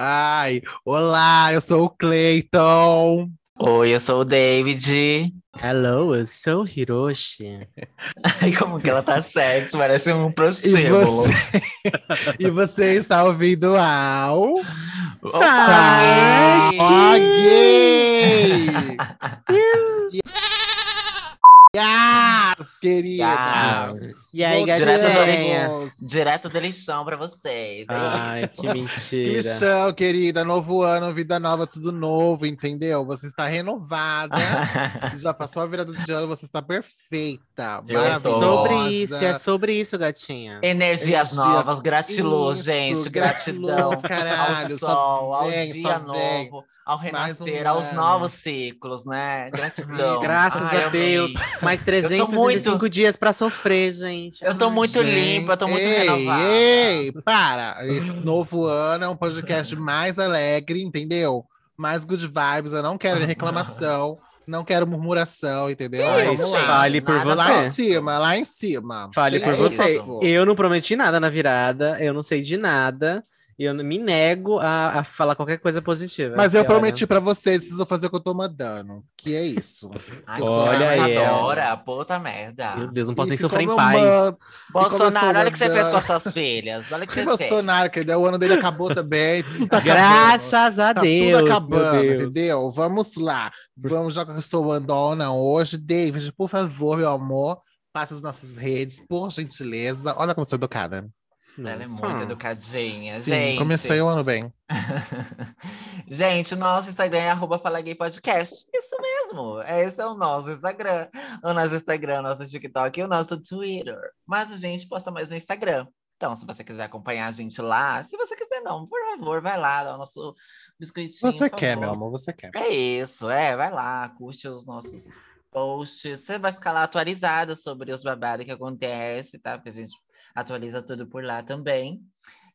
Ai, olá, eu sou o Clayton. Oi, eu sou o David. Hello, eu sou o Hiroshi. Ai, como que ela tá sexy, parece um E prostíbulo. você, e você está ouvindo ao Opa! Ó Gay! Yes, querida! E aí, Direto gatinha? Direto do lixão pra vocês. Ai, que Que mentira. lição, querida. Novo ano, vida nova, tudo novo, entendeu? Você está renovada. Já passou a virada de ano, você está perfeita. Eu Maravilhosa. Sobre isso, é sobre isso, gatinha. Energias Energias- novas, gratiluz, Isso, gente. gratiluz, Gratidão caralho, ao sol, ao vem, dia só vem. novo, ao Mais um renascer, aos ano. novos ciclos, né? Gratidão. Graças Ai, a eu Deus. amei. Mais tô 365 muito- dias pra sofrer, gente. Eu tô Ai. muito Gente, limpa, eu tô muito ei, renovada. Ei, para! Esse novo ano é um podcast mais alegre, entendeu? Mais good vibes. Eu não quero reclamação, não quero murmuração, entendeu? Que Vamos isso, lá. gente? Fale por Nada Lá em você. cima, lá em cima. Fale por você. favor. Eu não prometi nada na virada, eu não sei de nada. E eu me nego a, a falar qualquer coisa positiva. Mas eu olha, prometi pra vocês, vocês vão fazer o que eu tô mandando. Que é isso. Ai, Olha aí, Adora, puta merda. Meu Deus, não posso E nem sofrer em paz. mando- Bolsonaro, olha o que você fez com as suas filhas. Olha o que Que você fez. Bolsonaro, que o ano dele acabou também. Tudo tá acabando. Graças a Tá Deus. tudo acabando, Deus. entendeu? Vamos lá. Vamos, já que eu sou andona hoje. David, por favor, meu amor, passa as nossas redes, por gentileza. Olha como eu sou educada. Ela é Nossa. muito educadinha, Sim, gente. comecei o ano bem. gente, o nosso Instagram é arroba Fala Gay Podcast. Isso mesmo, esse é o nosso Instagram. O nosso Instagram, o nosso TikTok e o nosso Twitter. Mas a gente posta mais no Instagram. Então, se você quiser acompanhar a gente lá, se você quiser não, por favor, vai lá, dá o nosso biscoitinho. Você quer, favor. meu amor, você quer. É isso, é, vai lá, curte os nossos posts. Você vai ficar lá atualizada sobre os babados que acontece, tá? Porque a gente atualiza tudo por lá também.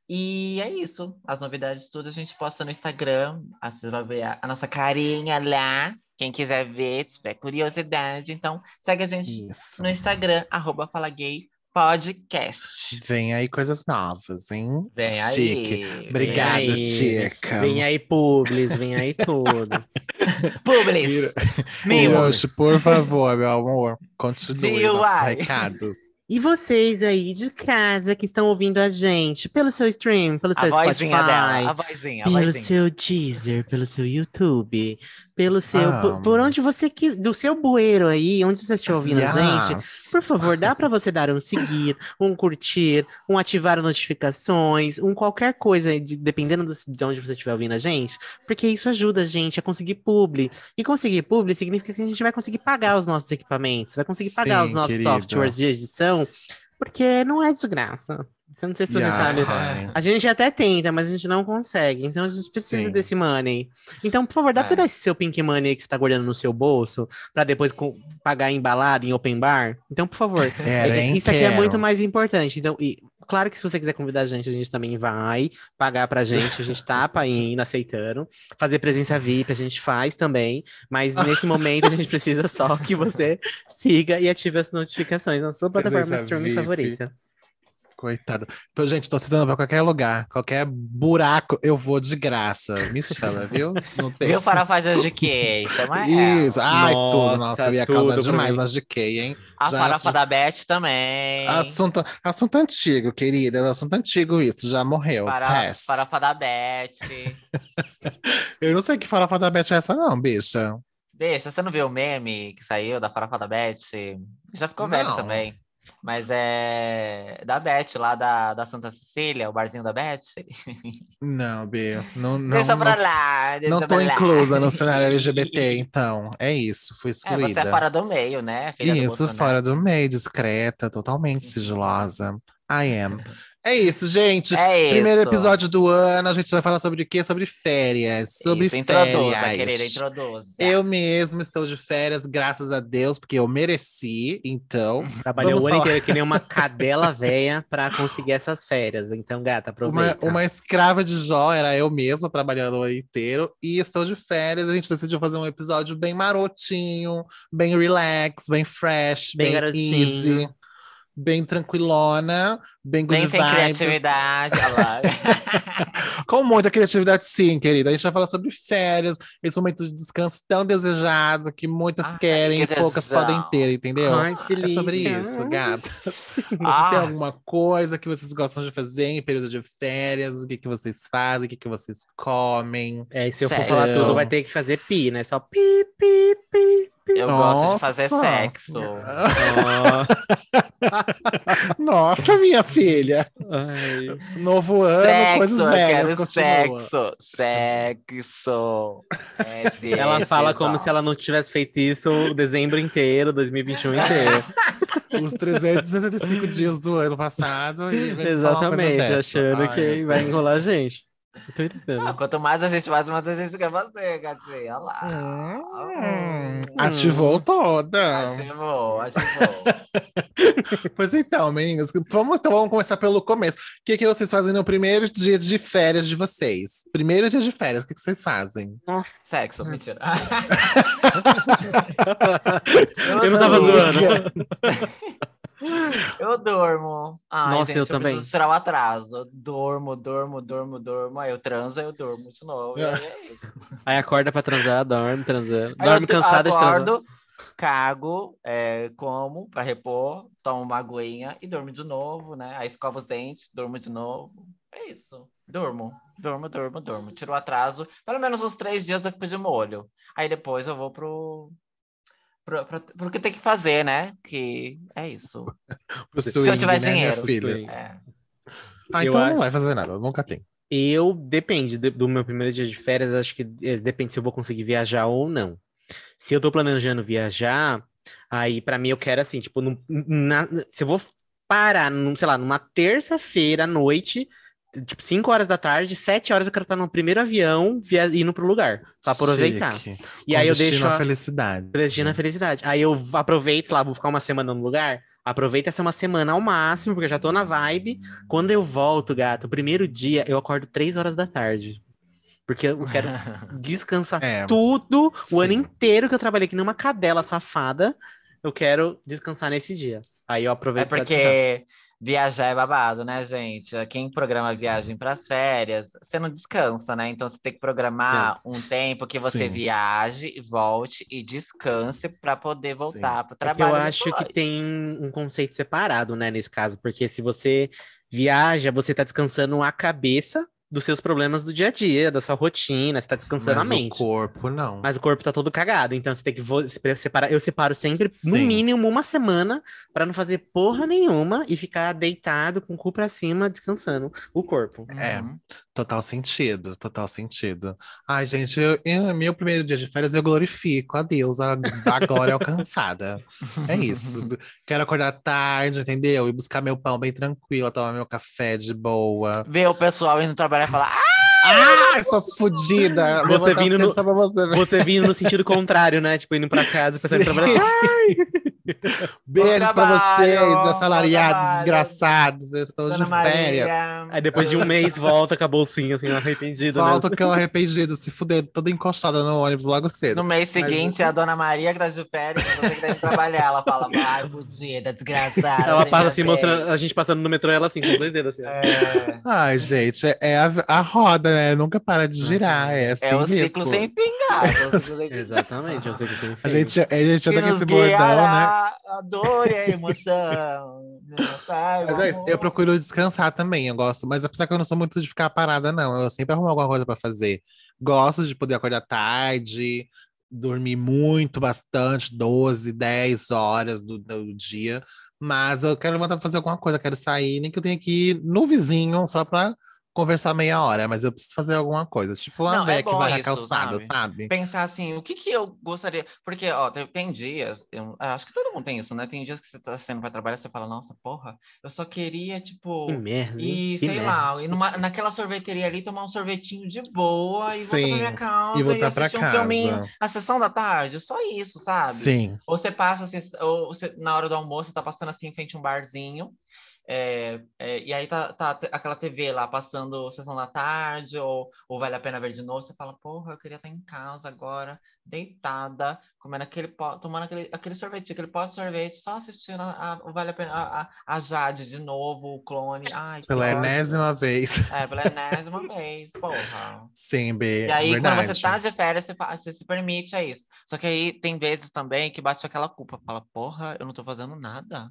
E é isso, as novidades tudo a gente posta no Instagram. Aí Você vai ver a, nossa carinha lá. Quem quiser ver, tiver curiosidade, então segue a gente Isso. no Instagram, arroba Fala Gay Podcast. Vem aí coisas novas, hein? Vem aí. Chique. vem Obrigado, aí. Tica. Vem aí, Publis, vem aí tudo. Publis. Mira- Mimos. Yoshi, por favor, meu amor, continue nossos recados. E vocês aí de casa que estão ouvindo a gente pelo seu stream, pelo A seu vozinha Spotify, dela, a vozinha, a pelo vozinha. seu Deezer, pelo seu YouTube, pelo seu. Ah. Por, por onde você quis, do seu bueiro aí, onde você estiver ouvindo a gente. Yes. Por favor, dá para você dar um seguir, um curtir, um ativar notificações, um qualquer coisa, de- dependendo do- de onde você estiver ouvindo a gente, porque isso ajuda a gente a conseguir publi. E conseguir publi significa que a gente vai conseguir pagar os nossos equipamentos, vai conseguir pagar os Sim, nossos softwares de edição, porque não é de graça. Eu não sei se você Yes, sabe. honey. A gente até tenta, mas a gente não consegue. Então a gente precisa Sim. desse money. Então, por favor, dá pra você É. dar esse seu pink money que você tá guardando no seu bolso, pra depois pagar embalado em open bar? Então, por favor. Quero, é- hein? isso aqui é Quero. muito mais importante. Então, e, claro que se você quiser convidar a gente, a gente também vai pagar pra gente. A gente tá indo, aceitando. Fazer presença VIP, a gente faz também. Mas nesse momento, a gente precisa só que você siga e ative as notificações na sua plataforma Presença streaming VIP. favorita. Coitado. Então, gente, tô citando pra qualquer lugar, qualquer buraco, eu vou de graça. Me chama, viu? Não tem. Viu Farofá de GK? Chama ela. Isso. Ai, tudo. Nossa, Nossa, eu ia causar demais nas GK, hein? A Já farofa assu- da Beth também. Assunto, assunto antigo, querida. Assunto antigo isso, já morreu. Past. farofa da Beth. Eu não sei que farofa da Beth é essa não, bicha. Deixa, você não viu o meme que saiu da farofa da Beth? Já ficou velho Não. também. Mas é da Beth, lá da, da Santa Cecília, o barzinho da Beth. Não, B. Não, não, deixa pra lá, deixa não tô lá. inclusa no cenário LGBT, então. É isso, fui É, excluída. você é fora do meio, né? Filha do Isso, Bolsonaro. fora do meio, discreta, totalmente sigilosa. I am. É isso, gente. É isso. Primeiro episódio do ano, a gente vai falar sobre o quê? Sobre férias. Sobre Isso, introduza, férias. querida, introduza. Eu mesmo estou de férias, graças a Deus, porque eu mereci, então. Trabalhou Vamos o ano falar. inteiro que nem uma cadela velha pra conseguir essas férias. Então, gata, Uma, aproveita. uma escrava de Jó, era eu mesma trabalhando o ano inteiro. E estou de férias, a gente decidiu fazer um episódio bem marotinho, bem relax, bem fresh, Bem bem, garotinho. easy. Bem tranquilona, bem good Nem sem vibes. criatividade. Com muita criatividade, sim, querida. A gente vai falar sobre férias, esse momento de descanso tão desejado que muitas Ai, querem e que poucas tesão. podem ter, entendeu? Ai, que É sobre isso, gata. Vocês Ah. têm alguma coisa que vocês gostam de fazer em período de férias? O que, que vocês fazem? O que, que vocês comem? É, e se eu for Sexo. falar tudo, vai ter que fazer pi, né? Só pi, pi, pi, Eu gosto de fazer Nossa. sexo. Nossa, minha filha! ai. Novo ano, Sexo, coisas eu velhas, sexo. Sexo. Esse, Ela fala como se ela não tivesse feito isso o dezembro inteiro, 2021 inteiro. Os 365 dias do ano passado e Exatamente, achando Ai, que vai enrolar a gente. Eu tô entendendo. Ah, quanto mais a gente faz, mais a gente quer fazer, gatinha. Olha lá. Hum, ativou toda. Ativou, ativou. Pois então, meninas, vamos, então vamos começar pelo começo. O que, que vocês fazem no primeiro dia de férias de vocês? Primeiro dia de férias, o que, que vocês fazem? Sexo, mentira. Eu não tava zoando. Eu durmo. Ai, Nossa, gente, eu eu, também. preciso tirar o atraso. Eu durmo, durmo, durmo, durmo. Aí eu transo, aí eu durmo de novo. Aí é isso. Aí acorda pra transar, dorme transando. Dorme cansada de transar. acordo, cago, é, como pra repor, tomo uma aguinha e durmo de novo, né? Aí escovo os dentes, durmo de novo. É isso. Durmo, durmo, durmo, durmo. Tiro o atraso. Pelo menos uns três dias eu fico de molho. Aí depois eu vou pro. Pro, pro, pro que tem que fazer, né? Que é isso. Pro Se swing, eu tiver né, dinheiro. É. Ah, Eu então acho- não vai fazer nada, nunca tem. Eu, depende de- do meu primeiro dia de férias, acho que eh, depende se eu vou conseguir viajar ou não. Se eu tô planejando viajar, aí pra mim eu quero assim, tipo, num- na- se eu vou parar, num, sei lá, numa terça-feira à noite, tipo, 5 horas da tarde, 7 horas eu quero estar no primeiro avião via- indo pro lugar, pra aproveitar. Chique. E aí eu deixo a- felicidade. Destino à felicidade. Aí eu aproveito, sei lá, vou ficar uma semana no lugar. Aproveita essa uma semana ao máximo, porque eu já tô na vibe. Quando eu volto, gato, o primeiro dia eu acordo três horas da tarde. Porque eu quero descansar É, tudo, o ano sim. inteiro que eu trabalhei que nem uma cadela safada. Eu quero descansar nesse dia. Aí eu É aproveito pra descansar. porque viajar é babado, né, gente? Quem programa viagem para as férias, você não descansa, né? Então você tem que programar um tempo que você Sim. viaje, volte e descanse para poder voltar para o É que eu trabalho. acho que tem um conceito separado, né, nesse caso, porque se você viaja, você tá descansando a cabeça dos seus problemas do dia a dia, da sua rotina, você tá descansando Mas a mente. o corpo, não. Mas o corpo tá todo cagado, então você tem que separar. Eu separo sempre, no Sim. mínimo, uma semana pra não fazer porra nenhuma e ficar deitado com o cu pra cima, descansando o corpo. É. Uhum. Total sentido, total sentido. Ai, gente, eu, eu- meu primeiro dia de férias eu glorifico a Deus, a, a glória alcançada. É isso. Quero acordar tarde, entendeu? E buscar meu pão bem tranquilo, tomar meu café de boa. Ver o pessoal indo trabalhar e falar: Ah, Ai, suas fodidas! Você vindo no- pra você. Você vindo no sentido contrário, né? Tipo, indo pra casa, pensando em Sim. trabalhar. Beijos pra trabalho, vocês, assalariados desgraçados. Eu estou Dona de férias. Maria. Aí depois de um mês volta com a bolsinha, assim, arrependido. né? Volto que eu arrependido, se fuder, toda encostada no ônibus logo cedo. No mês Mas- seguinte, a dona Maria que tá de férias, você que tem que trabalhar. Ela fala, vai, fudida, desgraçada. Ela passa assim, brincadeira." mostrando, a gente passando no metrô, ela assim, com os dois dedos assim. É, Ai, gente, é- é a, a roda, né? Nunca para de girar. É, assim é o mesmo. ciclo sem fim, cara. é o ciclo sem fim. Exatamente, eu sei que você A gente, a gente Que anda com esse bordão, né? Guiará A dor e a emoção. Mas é isso, eu procuro descansar também, eu gosto. Mas apesar que eu não sou muito de ficar parada, não. Eu sempre arrumo alguma coisa pra fazer. Gosto de poder acordar tarde, dormir muito, bastante, 12, 10 horas do, do dia. Mas eu quero levantar pra fazer alguma coisa, quero sair, nem que eu tenha que ir no vizinho só pra conversar meia hora. Mas eu preciso fazer alguma coisa. Tipo uma Não, é que vai na calçada, sabe? sabe? Pensar assim, o que que eu gostaria. Porque, ó, tem, tem dias, eu acho que todo mundo tem isso, né? Tem dias que você tá saindo pra trabalhar, você fala, nossa, porra, eu só queria, tipo. Que merda. E Que sei merda. lá, numa, naquela sorveteria ali, tomar um sorvetinho de boa e voltar Sim, pra minha casa e voltar pra assistir um filminho, casa. a sessão da tarde, só isso, sabe? Sim. Ou você passa assim, ou você, na hora do almoço, você tá passando assim em frente a um barzinho, é, é, e aí tá, tá aquela TV lá passando sessão da tarde, ou, ou vale a pena ver de novo, você fala, porra, eu queria estar em casa agora, deitada, comendo aquele pó, tomando aquele, aquele sorvete, aquele pó de sorvete, só assistindo a, a- o vale a pena a, a, Jade de novo, o clone. Ai, Pela ódio. enésima vez. É, pela enésima vez, porra. Sim, B. E aí, verdade. quando você tá de férias, você, você se permite a isso. Só que aí tem vezes também que bate aquela culpa. Fala, porra, eu não tô fazendo nada.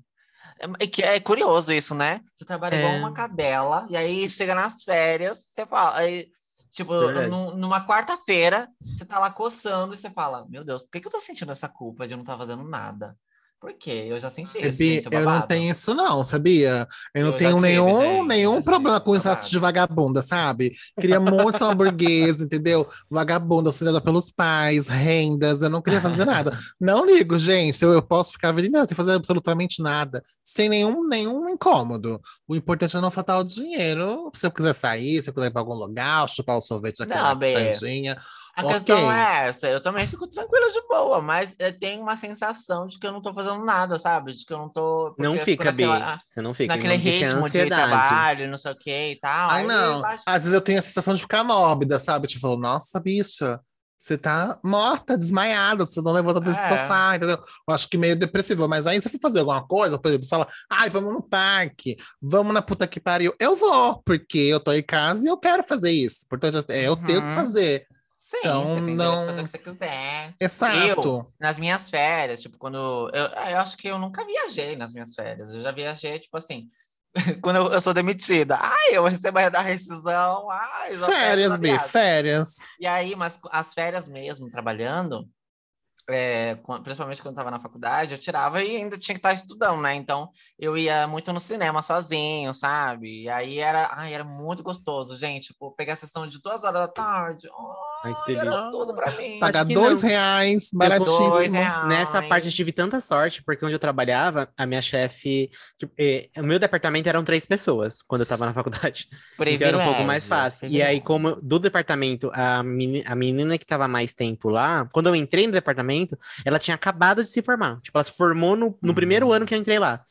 É, que é curioso isso, né? Você trabalha igual É. uma cadela, e aí chega nas férias, você fala. Aí, tipo, num- numa quarta-feira, você tá lá coçando e você fala: Meu Deus, por que, que eu tô sentindo essa culpa de eu não estar fazendo nada? Por quê? Eu já senti isso. Bi, gente, é eu não tenho isso não, sabia? Eu não Eu tenho tive, nenhum, gente, nenhum já problema com status babado. de vagabunda, sabe? Queria muito ser uma burguesa, entendeu? Vagabunda, auxiliada pelos pais, rendas, eu não queria fazer nada. Não ligo, gente, eu, eu posso ficar inteira sem fazer absolutamente nada, sem nenhum, nenhum incômodo. O importante é não faltar o dinheiro. Se eu quiser sair, se eu quiser ir pra algum lugar, chupar o sorvete daquela Não, Bê. pitandinha. A Ok. questão é essa, eu também fico tranquila de boa, mas eu tenho uma sensação de que eu não tô fazendo nada, sabe? De que eu não tô. Não fica, Bi. naquela- Você não fica. naquele Não ritmo de trabalho, não sei o que e tal. Ai, não. Às vezes eu tenho a sensação de ficar mórbida, sabe? Tipo, nossa, bicha, você tá morta, desmaiada, você não levanta desse É. sofá, entendeu? Eu acho que meio depressivo. Mas aí, eu for fazer alguma coisa, por exemplo, você fala, ai, vamos no parque, vamos na puta que pariu. Eu vou, porque eu tô em casa e eu quero fazer isso. Portanto, é, eu tenho que Uhum. fazer. Sim, então, você tem não- fazer o que você quiser. Exato. Eu, nas minhas férias, tipo, quando. Eu, ah, eu acho que eu nunca viajei nas minhas férias. Eu já viajei, tipo assim. Quando eu, eu sou demitida, ai, eu recebo a rescisão, ai, Férias, B, férias. E aí, mas as férias mesmo, trabalhando, é, principalmente quando estava na faculdade, eu tirava e ainda tinha que estar estudando, né? Então, eu ia muito no cinema sozinho, sabe? E aí era, ai, era muito gostoso, gente. Tipo, pegar a sessão de duas horas da tarde, Ai, que delícia. tudo pra mim. Pagar dois não. reais, baratíssimo. Dois reais. Nessa parte eu tive tanta sorte, porque onde eu trabalhava, a minha chefe. tipo, eh, o meu departamento eram três pessoas quando eu tava na faculdade. Então era um pouco mais fácil. E aí, como do departamento, a, meni- a menina que tava mais tempo lá, quando eu entrei no departamento, ela tinha acabado de se formar. Tipo, ela se formou no, no Uhum. primeiro ano que eu entrei lá.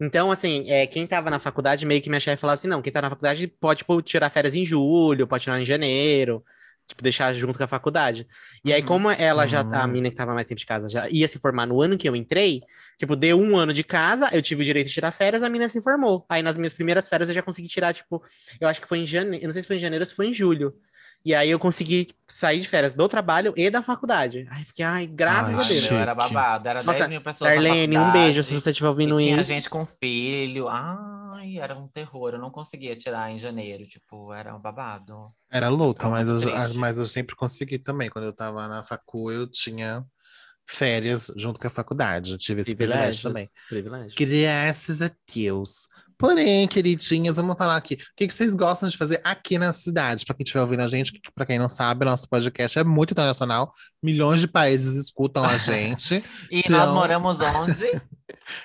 Então, assim, é, quem tava na faculdade, meio que minha chefe falava assim: não, quem tá na faculdade pode, tipo, tirar férias em julho, pode tirar em janeiro. Tipo, deixar junto com a faculdade. E aí, Uhum. como ela já, a Uhum. menina que tava mais tempo de casa, já ia se formar no ano que eu entrei, tipo, deu um ano de casa, eu tive o direito de tirar férias, a menina se formou. Aí, nas minhas primeiras férias, eu já consegui tirar, tipo, eu acho que foi em janeiro, eu não sei se foi em janeiro ou se foi em julho. E aí, eu consegui sair de férias do trabalho e da faculdade. Aí, fiquei, ai, graças Ai, a Deus. Meu, era chique. babado, era Nossa, 10 mil pessoas Darlene, um beijo se você estiver E ouvindo tinha isso. gente com filho. Ai, era um terror. Eu não conseguia tirar em janeiro. Tipo, era um babado. Era luta, mas eu, ah, mas eu sempre consegui também. Quando eu tava na facu, eu tinha férias junto com a faculdade. Eu tive esse privilégio também. Privilégios. Graças a Deus. Porém, queridinhas, vamos falar aqui. O que, que vocês gostam de fazer aqui na cidade? Para quem estiver ouvindo a gente, para quem não sabe, nosso podcast é muito internacional. Milhões de países escutam a gente. E nós Então- moramos onde?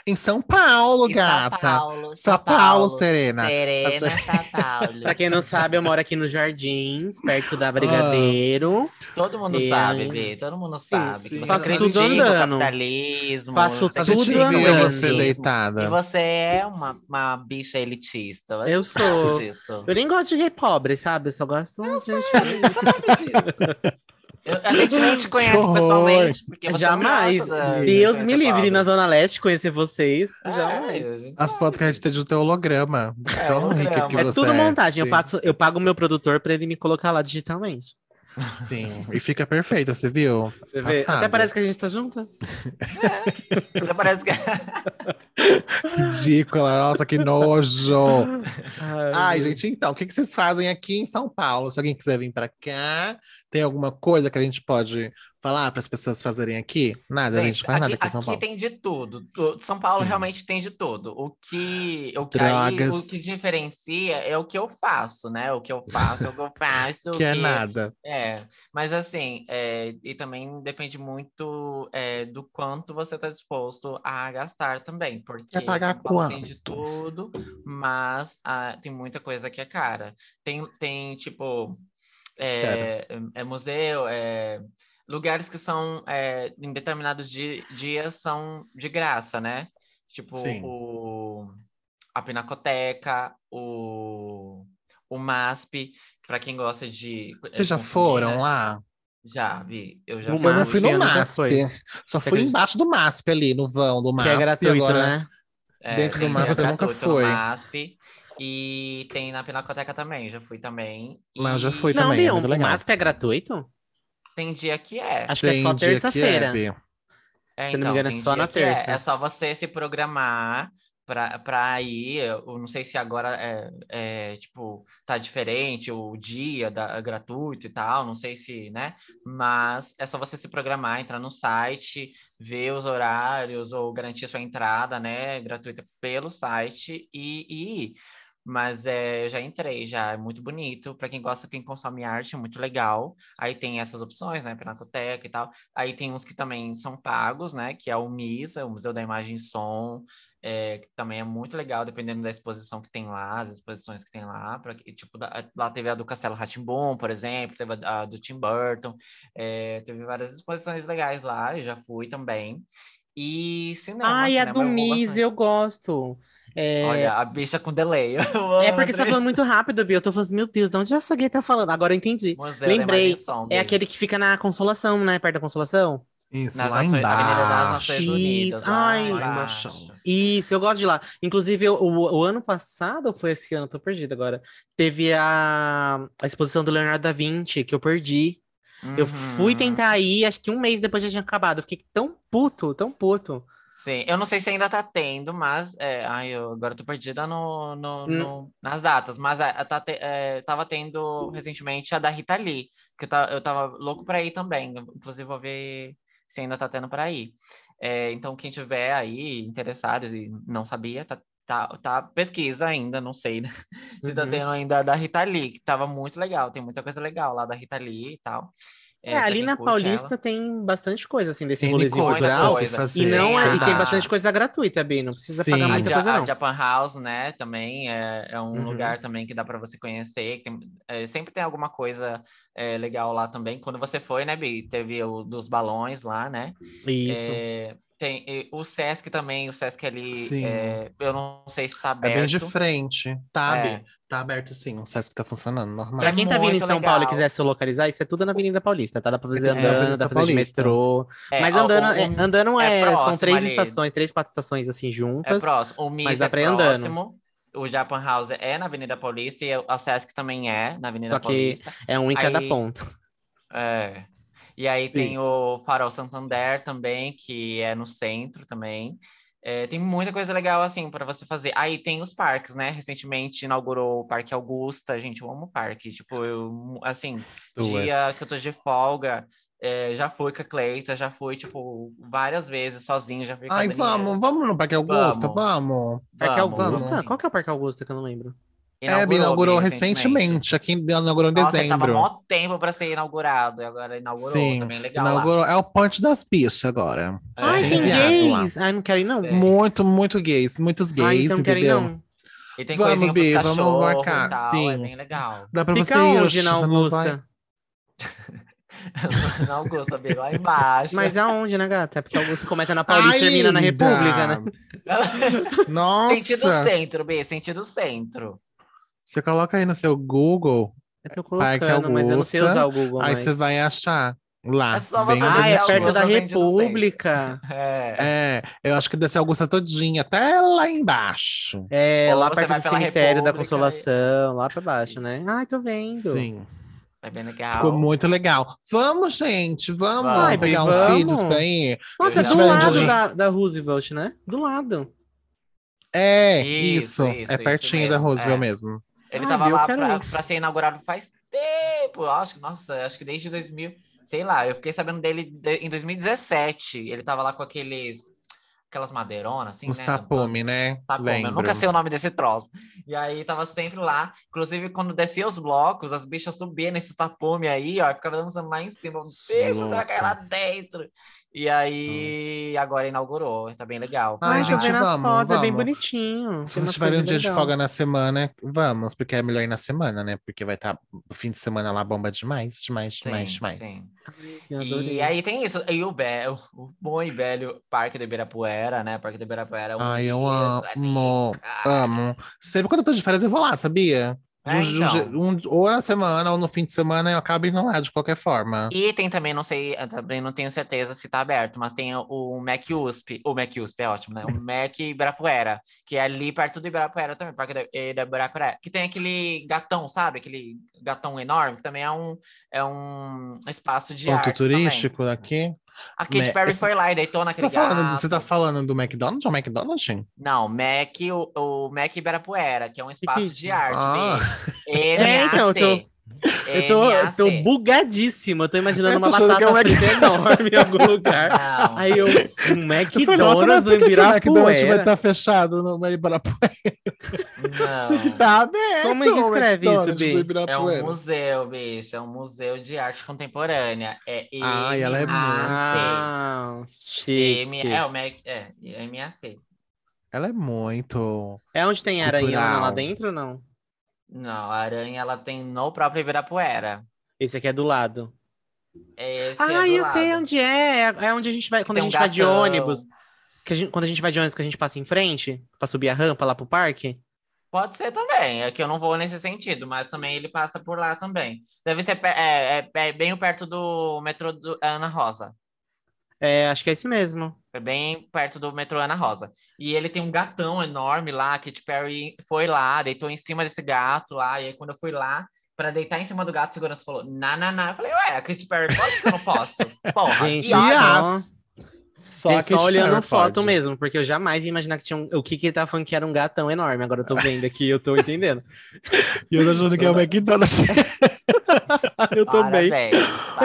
em São Paulo, Em gata. São Paulo. São Paulo, Serena. Serena, São Paulo. Pra quem não sabe, eu moro aqui nos Jardins, perto da Brigadeiro. Todo mundo E sabe, Bê. Todo mundo sabe. sim. Que você Faço acredita tudo no andando. capitalismo. Faço tudo no viu andando. você deitada. E você é uma, uma bicha elitista. Eu sou. disso. Eu nem gosto de gay pobre, sabe? Eu só gosto de gente. Eu- a gente nem te conhece Que pessoalmente. Porque você Jamais. não da- de Deus me livre na Zona Leste conhecer vocês. É, Jamais. a gente As sabe. podcasts de teu holograma. É, Tão holograma. rica que É você tudo montagem. Eu, Sim. passo, eu pago o meu produtor pra ele me colocar lá digitalmente. Sim, e fica perfeita, você viu? Você vê? Até parece que a gente tá junto. Até parece que... Ridícula, nossa, que nojo. Ai, Ai, gente, então, o que, que vocês fazem aqui em São Paulo? Se alguém quiser vir pra cá, tem alguma coisa que a gente pode falar para as pessoas fazerem aqui? Nada, a gente faz nada aqui em São aqui Paulo. tem de tudo. São Paulo Hum. realmente tem de tudo. O que, o que, aí, o que diferencia é o que eu faço, né? O que eu faço, é o que eu faço. o Que é nada. É, mas assim, é, e também depende muito é, do quanto você está disposto a gastar também, porque Quer pagar São Paulo tem de quanto? tudo, mas ah, tem muita coisa que é cara. Tem, tem tipo, é, é museu, é, lugares que são, é, em determinados di- dias, são de graça, né? Tipo, Sim. o... a Pinacoteca, o, o MASP, para quem gosta de. eh, Vocês já foram né? lá? Já, vi. Eu já. Eu não fui no eu MASP. Só Você fui acredita? embaixo do MASP ali, no vão do Que MASP. é gratuito, agora... né? É, Dentro do MASP eu nunca fui. MASP. E tem na Pinacoteca também, já fui também. Lá eu já fui Não, também, é Bion, muito o legal. MASP é gratuito? Tem dia que é. Acho que é Tem só que é, terça-feira. Bi. É, Se eu não me engano, é só na é. terça. É só você se programar pra, pra ir. Eu não sei se agora é, é, tipo, tá diferente o dia da, gratuito e tal, não sei se, né? Mas é só você se programar, entrar no site, ver os horários ou garantir sua entrada, né? Gratuita pelo site e, e ir. Mas é, eu já entrei, já é muito bonito. Para quem gosta, quem consome arte, é muito legal. Aí tem essas opções, né? Pinacoteca e tal. Aí tem uns que também são pagos, né? Que é o MISA, o Museu da Imagem e Som, é, que também é muito legal, dependendo da exposição que tem lá, as exposições que tem lá. Pra, tipo, da- lá teve a do Castelo rá por exemplo, teve a, a do Tim Burton, é, teve várias exposições legais lá, eu já fui também. E cinema, Ai, a cinema do vou Miz, bastante. eu gosto. É, Olha, a bicha com delay. É porque você tá falando muito rápido, Bia. Eu tô falando assim, meu Deus, de onde essa gay tá falando? Agora eu entendi. Museu Lembrei, e Som, É aquele que fica na Consolação, né? Perto da Consolação. Isso, Nas lá embaixo. Unidas. Isso, ai. Lá embaixo. embaixo. Isso, eu gosto de lá. Inclusive, eu- o, o ano passado, ou foi esse ano, tô perdido agora. Teve a, a exposição do Leonardo da Vinci, que eu perdi. Eu fui Uhum. tentar ir, acho que um mês depois já tinha acabado. Eu fiquei tão puto, tão puto. Sim, eu não sei se ainda tá tendo, mas é, ai, eu agora tô perdida no, no- Hum. no- nas datas, mas a, tá te- é, tava tendo recentemente a da Rita Lee, que eu, ta- eu tava louco pra ir também, inclusive vou ver se ainda tá tendo pra ir. É, então, quem tiver aí interessado e não sabia, tá, tá, tá pesquisa ainda, não sei, né? Se tá Uhum. tendo ainda a da Rita Lee, que tava muito legal, tem muita coisa legal lá da Rita Lee e tal. É, pra ali na curte ela. Paulista tem bastante coisa, assim, desse Tem rolezinho cultural. E não é, e tem bastante coisa gratuita, Bi. Não precisa Sim. pagar A, muita Ja- coisa, a não. Japan House, né, também é, é um Uhum. lugar também que dá para você conhecer. que tem- é, sempre tem alguma coisa é, legal lá também. Quando você foi, né, Bi? Teve o dos balões lá, né? Isso. É, tem e o Sesc também, o Sesc ali, Sim. é, eu não sei se tá É aberto. bem de frente. Tá, É. Tá aberto sim. O Sesc tá funcionando, normal. Pra É quem tá vindo em São Paulo e legal. quiser se localizar, isso é tudo na Avenida Paulista, tá? Dá pra fazer É andando, dá pra fazer de Paulista. metrô. É, Mas andando, é, andando é é, são próximo três ali. estações, três, quatro estações assim É juntas. próximo. O MIS dá é pra ir andando. próximo. O Japan House é na Avenida Paulista e o Sesc também é na Avenida Só que Paulista. É um em cada Aí- ponto. É. E aí tem o Farol Santander também, que é no centro também. É, tem muita coisa legal assim para você fazer. Aí tem os parques, né? Recentemente inaugurou o Parque Augusta. Gente, eu amo parque. Tipo, eu, assim, Duas. dia que eu tô de folga, é, já fui com a Cleita, já fui, tipo, várias vezes sozinho, já fui Ai, vamos, vamos no Parque Augusta, Vamos. vamos. Parque Vamos, Augusta? vamos. Qual que é o Parque Augusta que eu não lembro? É, Bi, inaugurou Bi, recentemente. Aqui inaugurou em Nossa, ele tava dezembro. mó tempo para ser inaugurado, e agora inaugurou, Sim, também legal lá. inaugurou. É o ponte das bichas agora. É. Ai, tem lá. gays! Ai, não quero ir, não. É. Muito, muito gays. Muitos gays, Ai, então não quero ir, entendeu? não. E tem Vamos, Bi, pros vamos marcar, tal, sim. É bem legal. Dá pra Fica você ir, na você não Augusta? Não Augusta, Bi, lá embaixo. Mas aonde, né, gata? Porque Augusta começa na Paulista e termina na! República, né? Nossa! Sentido centro, B, sentido centro. Você coloca aí no seu Google, Eu tô Parque colocando, mas eu não sei Augusta, usar o Google aí mais. você vai achar lá. É bem Ah, é Augusta perto da. República. É. É, eu acho que desse Augusta todinha, até lá embaixo. É, Ou lá perto vai do cemitério da Consolação, lá pra baixo, né? Ai, tô vendo. Sim, É bem legal. ficou muito legal. Vamos, gente, vamos Vamos. Ai, pegar Bi, um vamos. feeds pra ir. Nossa, é do lado dia- da, da Roosevelt, né? Do lado. É, Isso, isso, isso, é isso pertinho da mesmo, Roosevelt é. mesmo. Ele Ai, tava eu lá pra, pra ser inaugurado faz tempo. eu Acho que, nossa, acho que desde 2000. Sei lá, eu fiquei sabendo dele de- em 2017. Ele tava lá com aqueles. Aquelas madeironas, assim, Os né? tapume, né? Tapume, eu Lembro. nunca sei o nome desse troço. E aí tava sempre lá. Inclusive, quando descia os blocos, as bichas subiam nesse tapume aí, ó, ficavam dançando lá em cima. Bicho, você vai cair lá dentro. E aí, agora inaugurou, tá bem legal. Ai, Ai, gente, vamos, fotos, é bem vamos. bonitinho. Se vocês tiverem um dia de legais. folga na semana, vamos, porque é melhor ir na semana, né? Porque vai estar o fim de semana lá bomba demais, demais, demais, Sim, demais. sim. Sim. E aí tem isso. E o, be- o o bom e velho Parque do Ibirapuera, né? Parque do Ibirapuera. é um Ai, eu é amo, amo. Sempre quando eu tô de férias eu vou lá, sabia? É, então. um- ou na semana ou no fim de semana eu acabo indo lá de qualquer forma. E tem também, não sei, também não tenho certeza se tá aberto, mas tem o, Mac USP, o Mac USP é ótimo, né? O Mac Ibirapuera, que é ali perto do Ibirapuera também, Parque da, Ibirapuera, que tem aquele gatão, sabe? Aquele gatão enorme, que também é um, é um espaço de Ponto arte também. turístico daqui. A Katy Me- Perry esse- foi lá e deitou Você naquele tá, falando, do- gato. você tá falando do McDonald's ou McDonald's? Não, Mac, o, o Mac Ibirapuera, que é um espaço de arte. Ah. É, então, eu tô- Eu tô, eu tô MAC. bugadíssimo. Eu tô imaginando Eu tô uma é um batata frita enorme em algum lugar. Não. Aí eu, um McDonald's por no que, que o McDonald's vai estar fechado no Ibirapuera? Tem que Não. estar aberto. Como é que escreve isso, Bi? É um museu, bicho. É um museu de arte contemporânea. É Ai, ela é MAC. Ah, chique. é o Mac, é, MAC. Ela é muito. É onde tem aranha lá dentro ou não? Não, a aranha ela tem no próprio Ibirapuera. Esse aqui é do lado. Esse ah, é do eu sei lado. onde é. É é onde a gente vai. Quando Tem a um gente vai de ônibus. Que a gente- quando a gente vai de ônibus, que a gente passa em frente pra subir a rampa lá pro parque. Pode ser também, é que eu não vou nesse sentido, mas também ele passa por lá também. Deve ser é, é- é bem perto do metrô do Ana Rosa. É, acho que é esse mesmo. É bem perto do metrô Ana Rosa. E ele tem um gatão enorme lá, que Katy Perry foi lá, deitou em cima desse gato lá, e aí quando eu fui lá, pra deitar em cima do gato, a segurança falou, na, na, na. Eu falei, ué, a Katy Perry pode que eu não posso? Porra, Gente, que. Yes! Só, a só olhando Perry foto pode. mesmo, porque eu jamais ia imaginar que tinha um. O que que ele tá falando que era um gatão enorme. Agora eu tô vendo aqui, eu tô entendendo. E eu tô achando que é o McDonald's. eu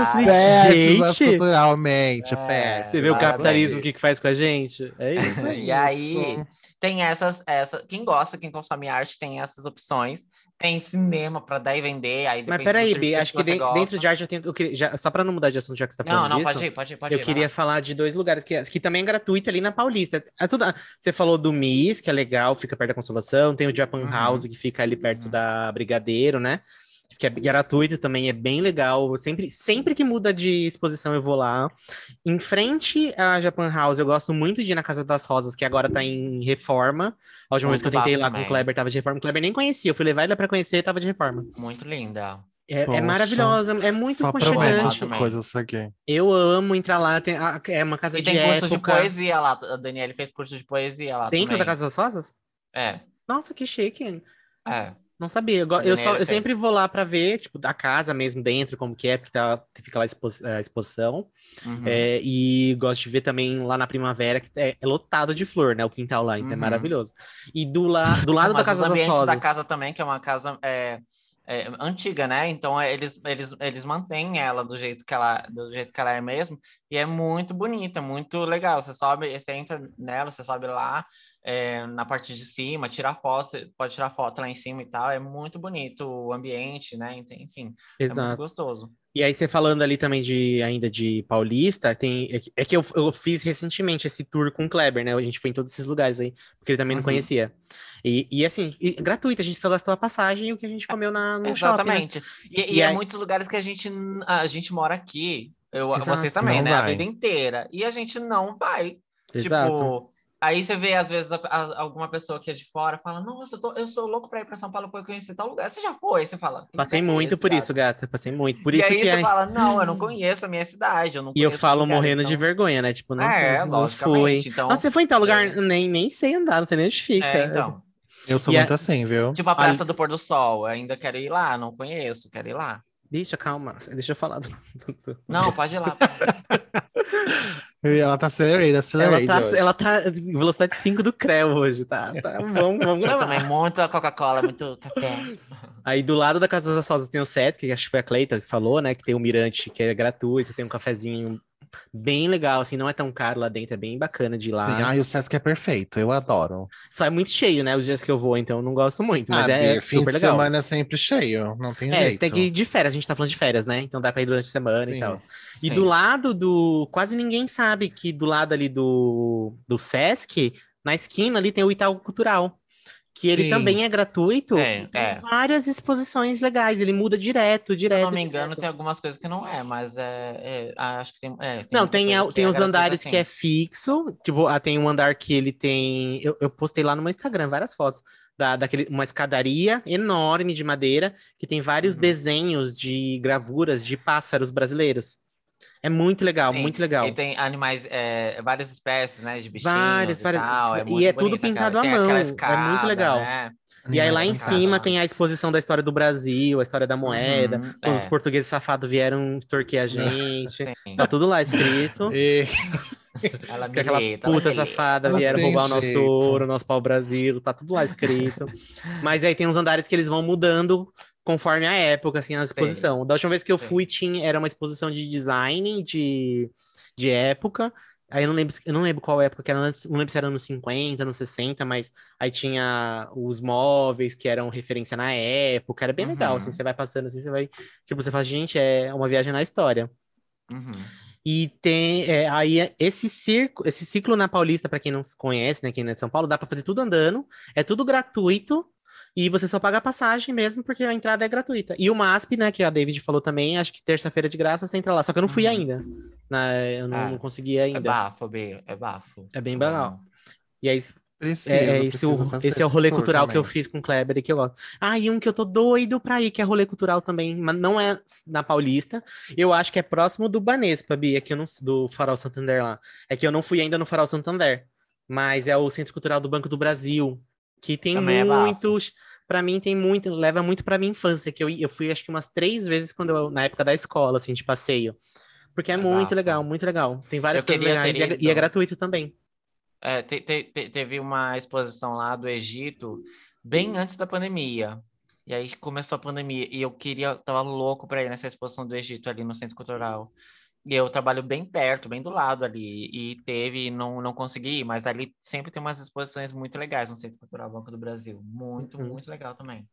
mas Gente! culturalmente, É, péssimo. Você vê o capitalismo o que, que faz com a gente? É isso. E aí, tem essas, essa, quem gosta, quem consome arte, tem essas opções. Tem cinema pra dar e vender, aí Mas peraí, Bi, acho que você de- dentro de arte eu tenho. Eu queria, já- só pra não mudar de assunto, já que você tá falando Não, não, disso. pode ir, pode ir, pode ir. eu vai queria falar de dois lugares que, que também é gratuito ali na Paulista. É tudo, você falou do MIS, que é legal, fica perto da Consolação. Tem o Japan Uhum. House, que fica ali perto Uhum. da Brigadeiro, né? Que é gratuito também, é bem legal. Sempre, sempre que muda de exposição eu vou lá. Em frente à Japan House, eu gosto muito de ir na Casa das Rosas, que agora tá em reforma. A última vez que eu tentei ir lá com o também. Kleber, tava de reforma. O Kleber nem conhecia, eu fui levar ele pra conhecer, tava de reforma. Muito linda. É, é Poxa, maravilhosa, é muito Só aconchegante. isso aqui. Eu amo entrar lá, tem, é uma casa E de tem curso de época. poesia lá. A Daniele fez curso de poesia lá Dentro também. da Casa das Rosas? É, Nossa, que chique. é. Não sabia. Eu, eu, só, eu sempre vou lá pra ver, tipo, da casa mesmo dentro, como que é, porque tá, fica lá a expo- a exposição. Uhum. É, e gosto de ver também lá na primavera, que é, é lotado de flor, né? O quintal lá, então é Uhum. maravilhoso. E do, la, do lado da Casa os das Rosas. da casa também, que é uma casa é, é, antiga, né? Então é, eles, eles, eles mantêm ela do jeito que ela do jeito que ela é mesmo e é muito bonita, muito legal. Você sobe, você entra nela, você sobe lá é, na parte de cima, tira foto, você pode tirar foto lá em cima e tal. É muito bonito o ambiente, né? Enfim, é muito Exato. gostoso. E aí, você falando ali também de ainda de Paulista, tem. É que- é que eu, eu fiz recentemente esse tour com o Kleber, né? A gente foi em todos esses lugares aí, porque ele também não Uhum. conhecia. E, e assim, e gratuito, a gente só gastou a passagem e o que a gente comeu na, no shopping. né? Exatamente. E, e E é muitos lugares que a gente a gente mora aqui. Eu, Exato. vocês também, Não né? A vai. vida inteira. E a gente não vai. Exato. Tipo, aí você vê, às vezes, a- a- alguma pessoa que é de fora fala: Nossa, eu, tô- eu sou louco pra ir pra São Paulo pra conhecer tal lugar. Você já foi? Você fala: "Que Passei muito por gata?" isso, gata. Passei muito. Por e isso aí que você é- fala: Não, eu não conheço a minha cidade. Eu não E eu falo lugar, morrendo de então- vergonha, né? Tipo, nossa, É, não fui. então- Nossa, você foi em tal lugar? É. Nem, nem sei andar, não sei nem onde fica. É, então. Eu sou E a- muito assim, viu? Tipo a Praça do Pôr do Sol. Eu ainda quero ir lá, não conheço, quero ir lá. Bicha, calma. Deixa eu falar. do- Não, pode ir lá. ela tá acelerada, Ela acelerada. tá, hoje. ela tá em velocidade 5 do Creu hoje, tá? tá vamos, vamos Eu gravar. tomei muita Coca-Cola, muito café. Aí do lado da Casa das Rosas tem o Sesc, que acho que foi a Cleita que falou, né? Que tem o Mirante, que é gratuito, tem um cafezinho bem legal, assim, não é tão caro lá dentro, é bem bacana de ir lá. Sim, ai, o Sesc é perfeito, eu adoro. Só é muito cheio, né? Os dias que eu vou, então eu não gosto muito, mas ah, é fim super de legal. semana é sempre cheio, não tem É, jeito. tem que ir de férias, a gente tá falando de férias, né? Então dá pra ir durante a semana e Sim. tal. E Sim. do lado do. Quase ninguém sabe que do lado ali do, do Sesc, na esquina ali tem o Itaú Cultural. Que ele Sim. também é gratuito. É, e tem é. várias exposições legais, ele muda direto, Se direto. eu não me engano, direto. tem algumas coisas que não é, mas é, é, acho que tem. é, Não, muita tem, a- tem é os andares sim. que é fixo. Tipo, ah, tem um andar que ele tem. Eu, eu postei lá no meu Instagram várias fotos. Da, daquele, uma escadaria enorme de madeira que tem vários Uhum. desenhos de gravuras de pássaros brasileiros. É muito legal, Sim, muito legal. E tem animais, é, várias espécies, né, de bichinhos Várias, e várias- tal. e É muito é tudo bonito, pintado aquela- à tem mão, é muito legal. né? E aí lá em cima tem a exposição da história do Brasil, a história da moeda. Uhum, os é, portugueses safados vieram extorquir a gente. sim. Tá tudo lá escrito. E- Ela Que aquelas putas safadas vieram roubar o nosso jeito. ouro, nosso pau-brasil, tá tudo lá escrito. Mas aí tem uns andares que eles vão mudando conforme a época, assim, a exposição. Da última vez que eu Sim. fui, tinha, era uma exposição de design de, de época. Aí eu não lembro, eu não lembro qual época que era, não lembro se era nos 50, nos 60, mas aí tinha os móveis que eram referência na época, era bem legal, Uhum. assim, você vai passando assim, você vai, tipo, você fala, gente, é uma viagem na história. Uhum. E tem é, aí esse circo, esse ciclo na Paulista, para quem não se conhece, né, quem não é de São Paulo, dá para fazer tudo andando, é tudo gratuito e você só paga a passagem mesmo porque a entrada é gratuita. E o MASP, né, que a David falou também, acho que terça-feira de graça você entra lá, só que eu não fui Uhum. ainda. né, eu não, Ah, não consegui É ainda. bafo, B, é bafo. É bem legal. E aí Preciso, é, é esse, preciso o, esse é o rolê cultural que eu também. fiz com o Kleber e que eu gosto. Ah, e um que eu tô doido pra ir, que é rolê cultural também, mas não é na Paulista. Eu acho que é próximo do Banespa, Bia, que eu não, do Farol Santander lá. É que eu não fui ainda no Farol Santander, mas é o Centro Cultural do Banco do Brasil, que tem Também é Pra mim tem muito, leva muito pra minha infância, que eu, eu fui acho que umas três vezes quando eu, na época da escola, assim, de passeio. Porque é, É muito bafo. legal, muito legal. Tem várias Eu coisas legais ter e é, e é ido. gratuito também. É, te- te- te- teve uma exposição lá do Egito bem antes da pandemia. E aí começou a pandemia e eu queria, tava louco para ir nessa exposição do Egito ali no Centro Cultural. E eu trabalho bem perto, bem do lado ali, e teve, e não, não consegui ir, mas ali sempre tem umas exposições muito legais no Centro Cultural Banco do Brasil. Muito, Uhum. muito legal também.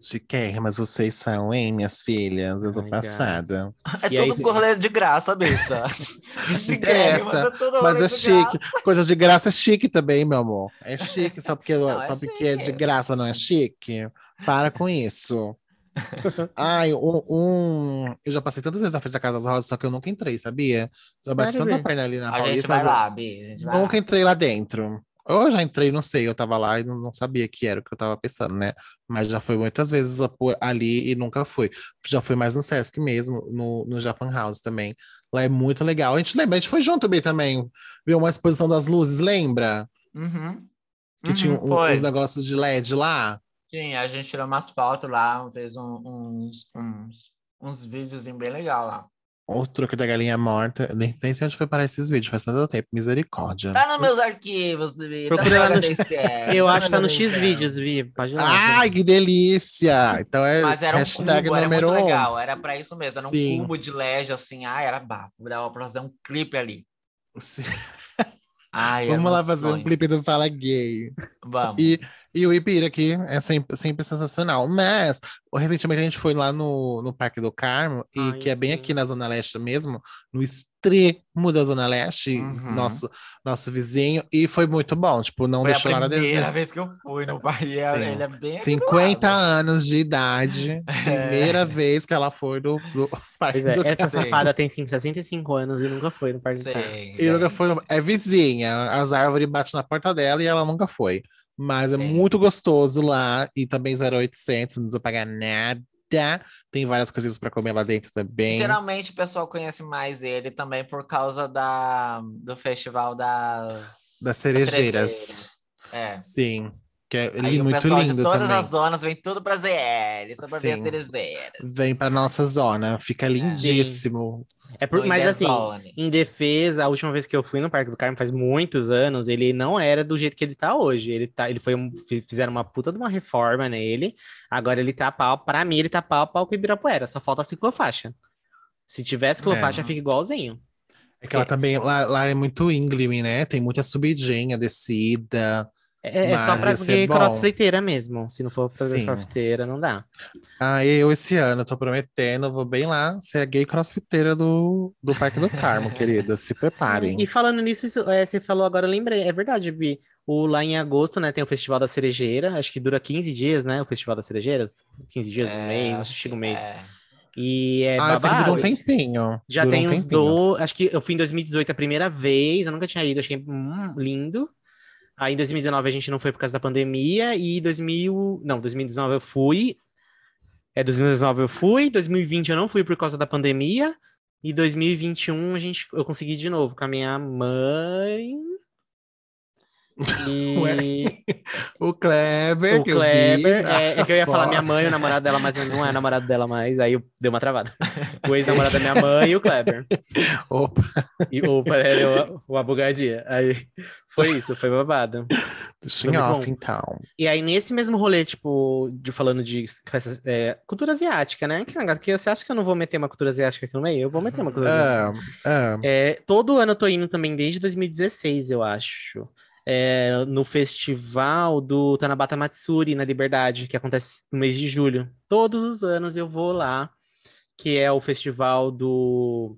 Chiquérrimas vocês são, hein, minhas filhas? Eu tô Ai, passada. É E aí tudo rolê de graça, bicha. Não interessa, Mas é chique. Coisa de graça é chique também, meu amor. É chique, só porque, Não, é só porque é de graça não é chique? Para com isso. Ai, um, um- Eu já passei tantas vezes na frente da Casa das Rosas, só que eu nunca entrei, sabia? Já bati Sério, tanta perna ali na A gente Paulista, vai lá, Bi. A gente vai nunca lá. entrei lá dentro. Ou eu já entrei, não sei, eu tava lá e não, não sabia que era o que eu tava pensando, né? Mas já fui muitas vezes ali e nunca fui. Já fui mais no Sesc mesmo, no, no Japan House também. Lá é muito legal. A gente lembra, a gente foi junto bem também. Viu uma exposição das luzes, lembra? Uhum. Que Uhum, tinha um- foi. uns negócios de LED lá. Sim, a gente tirou umas fotos lá, fez um- uns, uns, uns vídeos bem legal lá. O truque da galinha morta. Nem, nem sei onde foi parar esses vídeos, faz tanto tempo. Misericórdia. Tá nos meus arquivos, Bi. tá Procura lá no- HDCR, Eu tá acho que tá no no X vídeos, Vi. Pode. Ai, que delícia! Então é Mas era um hashtag cubo, era número muito um. legal, era pra isso mesmo, era um Sim. cubo de LED, assim, ai, era bafo, dava pra fazer um clipe ali. Sim. Ai, era Vamos lá fazer um sonho. clipe do Fala Gay. Vamos. E, e o Ipira aqui é sempre, sempre sensacional. Mas, recentemente a gente foi lá no, no Parque do Carmo, e Ai, que é bem sim. aqui na Zona Leste mesmo, no extremo da Zona Leste, Uhum. nosso, nosso vizinho, e foi muito bom. Tipo, não Foi deixou a nada a primeira desejar. vez que eu fui no Bahia, Sim. ele é bem aqui do 50 lado. anos de idade, primeira vez que ela foi do, do Parque Pois é, do essa Sim. safada tem sim, 65 anos e nunca foi no Parque do Carmo. Sim, E nunca foi. no- É vizinha, as árvores batem na porta dela e ela nunca foi. Mas é muito gostoso lá e também 0800, não precisa pagar nada. Tem várias coisas para comer lá dentro também. Geralmente o pessoal conhece mais ele também por causa da, do festival das, Das cerejeiras. cerejeiras. É. Sim, que é Aí li- o muito pessoal lindo de todas também. as zonas vem tudo pra ZL, só pra ver as Sim. cerejeiras. Vem para nossa zona, fica lindíssimo. É por, mas assim, em defesa, a última vez que eu fui no Parque do Carmo faz muitos anos, ele não era do jeito que ele tá hoje. Ele tá, ele foi um, fi- fizeram uma puta de uma reforma nele. Agora ele tá pau, para mim ele tá pau pau com o Ibirapuera, só falta a ciclofaixa. Se tivesse ciclofaixa, É. fica igualzinho. É que ela também, lá, lá é muito íngreme, né? Tem muita subidinha, descida. É, é só pra ser crossfiteira mesmo. Se não for pra Sim. crossfiteira, não dá. Ah, eu esse ano tô prometendo, vou bem lá ser a gay crossfiteira do, do Parque do Carmo, querida. Se preparem. E falando nisso, isso, é, você falou agora, eu lembrei. É verdade, Bi. O, lá em agosto, né, tem o Festival da Cerejeira. Acho que dura 15 dias, né? O Festival das Cerejeiras. 15 dias, um mês, não acho chega um que mês. é. E é ah, babado. dura um tempinho. Já Dura um tem uns tempinho. dois. Acho que eu fui em 2018 a primeira vez, eu nunca tinha ido, achei hum, lindo. Aí em 2019 a gente não foi por causa da pandemia, e 2000. Não, 2019 eu fui. É, 2019 eu fui, 2020 eu não fui por causa da pandemia, e 2021 a gente, eu consegui de novo com a minha mãe. E O Kleber, o que eu vi Kleber, é, é que eu ia falar minha mãe, o namorado dela, mas não é namorado dela mais, aí eu dei uma travada. O ex-namorado da minha mãe e o Kleber. Opa, E opa, era o, o abugadia. Aí foi isso, foi babado. off, então. E aí, nesse mesmo rolê, tipo, de falando de é, cultura asiática, né? Que negócio que você acha que eu não vou meter uma cultura asiática aqui no meio? Eu vou meter uma cultura asiática. Ah, ah, É, todo ano eu tô indo também, desde 2016, eu acho. É, no festival do Tanabata Matsuri, na Liberdade, que acontece no mês de julho. Todos os anos eu vou lá, que é o festival do.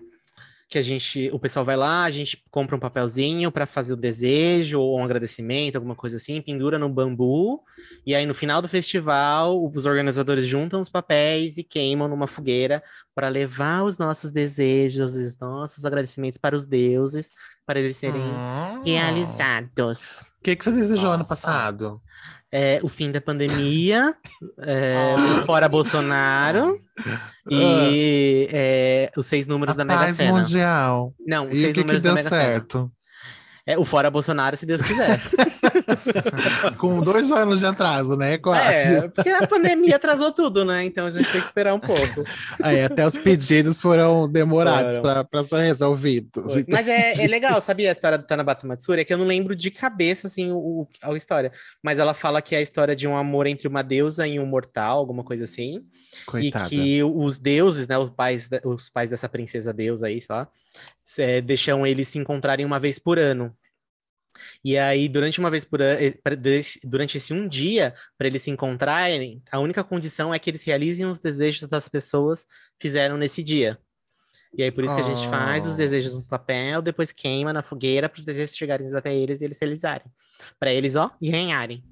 Que a gente, o pessoal vai lá, a gente compra um papelzinho para fazer o desejo ou um agradecimento, alguma coisa assim, pendura no bambu, e aí no final do festival, os organizadores juntam os papéis e queimam numa fogueira para levar os nossos desejos, os nossos agradecimentos para os deuses, para eles serem hum. realizados. O que, que você desejou ano Nossa. passado? É, o fim da pandemia, é, fora Bolsonaro e é, os seis números A da Mega Sena. mundial. Não, os E seis o que, que números da deu Mega Sena. certo? É, o fora Bolsonaro, se Deus quiser. Com dois anos de atraso, né? Quase. É, porque a pandemia atrasou tudo, né? Então a gente tem que esperar um pouco. Aí, até os pedidos foram demorados para ser resolvidos. Foi. Mas é, é legal, sabia a história do Tanabata Matsuri? É que eu não lembro de cabeça, assim, o, a história. Mas ela fala que é a história de um amor entre uma deusa e um mortal, alguma coisa assim. Coitada. E que os deuses, né, os pais, os pais dessa princesa deusa aí, sei lá, é, deixam eles se encontrarem uma vez por ano. E aí, durante uma vez por ano, durante esse um dia, para eles se encontrarem, a única condição é que eles realizem os desejos das pessoas que fizeram nesse dia. E aí, por isso que a gente faz os Oh. desejos no papel, depois queima na fogueira para os desejos chegarem até eles e eles realizarem. Para eles, ó, ganharem.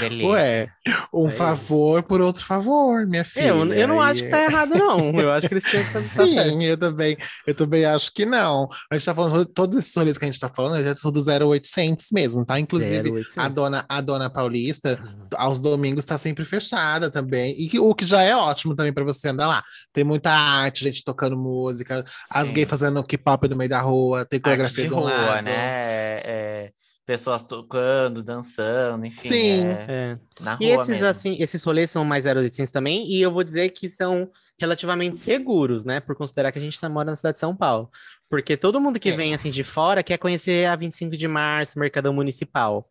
Beleza. Ué, um Aí. favor por outro favor, minha filha. Eu, eu não E- acho que tá errado, não. Eu acho que eles tinham que. Sim, eu também, eu também acho que não. A gente tá falando, todos esses rolês que a gente tá falando, é tudo 0800 mesmo, tá? Inclusive, 0800. a dona, a dona Paulista, aos domingos tá sempre fechada também, e que, o que já é ótimo também para você andar lá. Tem muita arte, gente tocando música, as Sim. gays fazendo K-pop no meio da rua, tem coreografia de do rua, lado. né? É, é, pessoas tocando, dançando, enfim. Sim. é É. na E rua esses, mesmo. assim, esses rolês são mais 0800 também, e eu vou dizer que são relativamente seguros, né? Por considerar que a gente tá- mora na cidade de São Paulo. Porque todo mundo que É. vem, assim, de fora quer conhecer a 25 de março, Mercadão Municipal.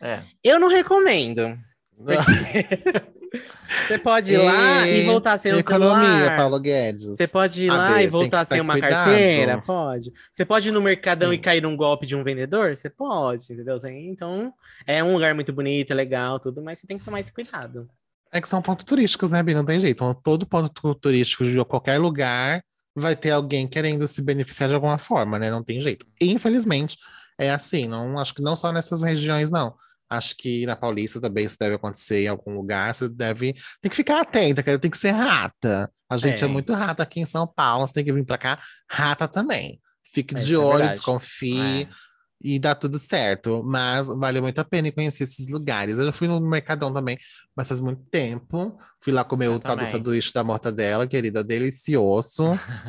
É. Eu não recomendo. Você pode ir lá e voltar sem um Economia, celular. Paulo Guedes. Você pode ir lá e voltar sem uma cuidado. carteira? Pode. Você pode ir no mercadão e Sim. cair num golpe de um vendedor? Você pode, entendeu? Então, é um lugar muito bonito, é legal, tudo, mas você tem que tomar esse cuidado. É que são pontos turísticos, né, Bi? Não tem jeito. Então, todo ponto tu- turístico de qualquer lugar vai ter alguém querendo se beneficiar de alguma forma, né? Não tem jeito. Infelizmente, é assim. Não, acho que não só nessas regiões, não. Acho que na Paulista também isso deve acontecer em algum lugar. Você deve. Tem que ficar atenta, cara. Tem que ser rata. A gente é, É. muito rata aqui em São Paulo. Você tem que vir pra cá rata também. Fique É, de é olho, verdade. desconfie É. e dá tudo certo. Mas vale muito a pena conhecer esses lugares. Eu já fui no Mercadão também, mas faz muito tempo. Fui lá comer Eu o tal do sanduíche da mortadela, querida, delicioso.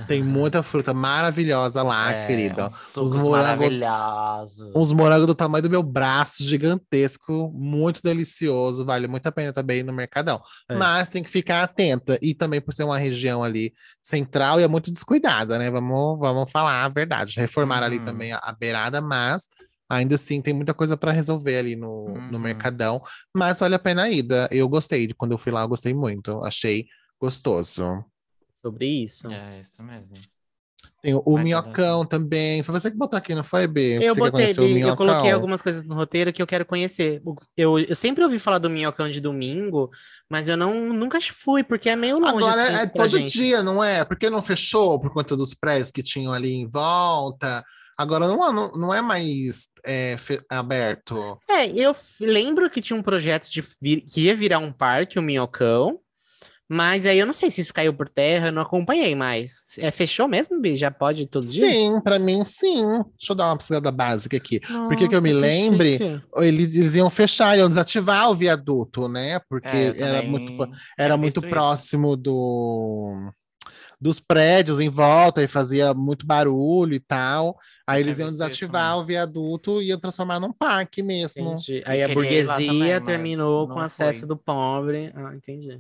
Tem muita fruta maravilhosa lá, É, querida. uns sucos morango- maravilhosos. Uns morangos do tamanho do meu braço, gigantesco, muito delicioso, vale muito a pena também ir no Mercadão. É. Mas tem que ficar atenta, e também por ser uma região ali central e é muito descuidada, né? Vamos, vamos falar a verdade. Reformaram ali Uhum. também a, a beirada, mas ainda assim tem muita coisa para resolver ali no, no Uhum. Mercadão. Mas vale a pena a ida. Eu gostei, de quando eu fui lá, eu gostei muito. Achei gostoso. Sobre isso. É isso mesmo. Tem o, o Vai, Minhocão também. Foi você que botou aqui, não foi, B? Eu Você botei, Bi, eu coloquei algumas coisas no roteiro que eu quero conhecer. Eu, eu sempre ouvi falar do Minhocão de domingo, mas eu não nunca fui, porque é meio longe. Agora assim, é pra todo gente. dia, não é? Porque não fechou por conta dos prédios que tinham ali em volta. Agora não, é- não, não é mais é, aberto. É, eu lembro que tinha um projeto de vir- que ia virar um parque, o Minhocão, mas aí eu não sei se isso caiu por terra, eu não acompanhei mais. É, fechou mesmo, Bi? Já pode todo dia? Sim, pra mim sim. Deixa eu dar uma pesquisada básica aqui. Porque que eu me Nossa, lembre, chique. Eles, iam fechar, iam desativar o viaduto, né? Porque É, eu era muito, tinha era muito isso. próximo do dos prédios em volta e fazia muito barulho e tal. Aí eles iam desativar também. o viaduto e iam transformar num parque mesmo. Entendi. Aí a burguesia também, terminou com acesso fui. do pobre. Ah, entendi.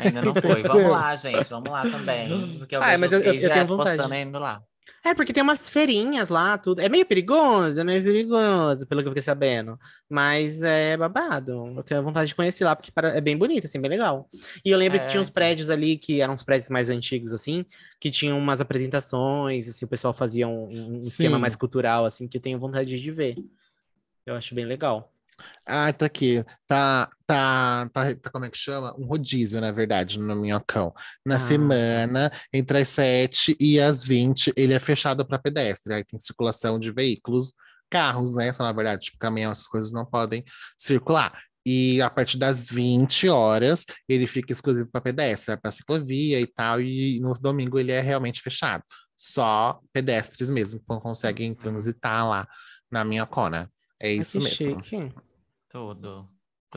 Ainda não foi. Vamos lá, gente. Vamos lá também. Porque eu Ah, mas eu- eu- eu tenho vontade. postando indo lá. É, porque tem umas feirinhas lá, tudo. É meio perigoso, é meio perigoso, pelo que eu fiquei sabendo. Mas é babado. Eu tenho vontade de conhecer lá, porque é bem bonito, assim, bem legal. E eu lembro que É, tinha uns então. prédios ali, que eram uns prédios mais antigos, assim, que tinham umas apresentações, assim, o pessoal fazia um, um esquema mais cultural, assim, que eu tenho vontade de ver. Eu acho bem legal. Ah, tá aqui. Tá, tá, tá, tá, como é que chama? Um rodízio, na verdade, no Minhocão. Na Ah. semana, entre as 7 e as 20, ele é fechado para pedestre. Aí tem circulação de veículos, carros, né? Só na verdade, tipo, caminhão, essas coisas não podem circular. E a partir das 20 horas, ele fica exclusivo para pedestre, para ciclovia e tal. E no domingo ele é realmente fechado. Só pedestres mesmo conseguem transitar lá na Minhocona. É Ai, isso que mesmo. chique. Tudo.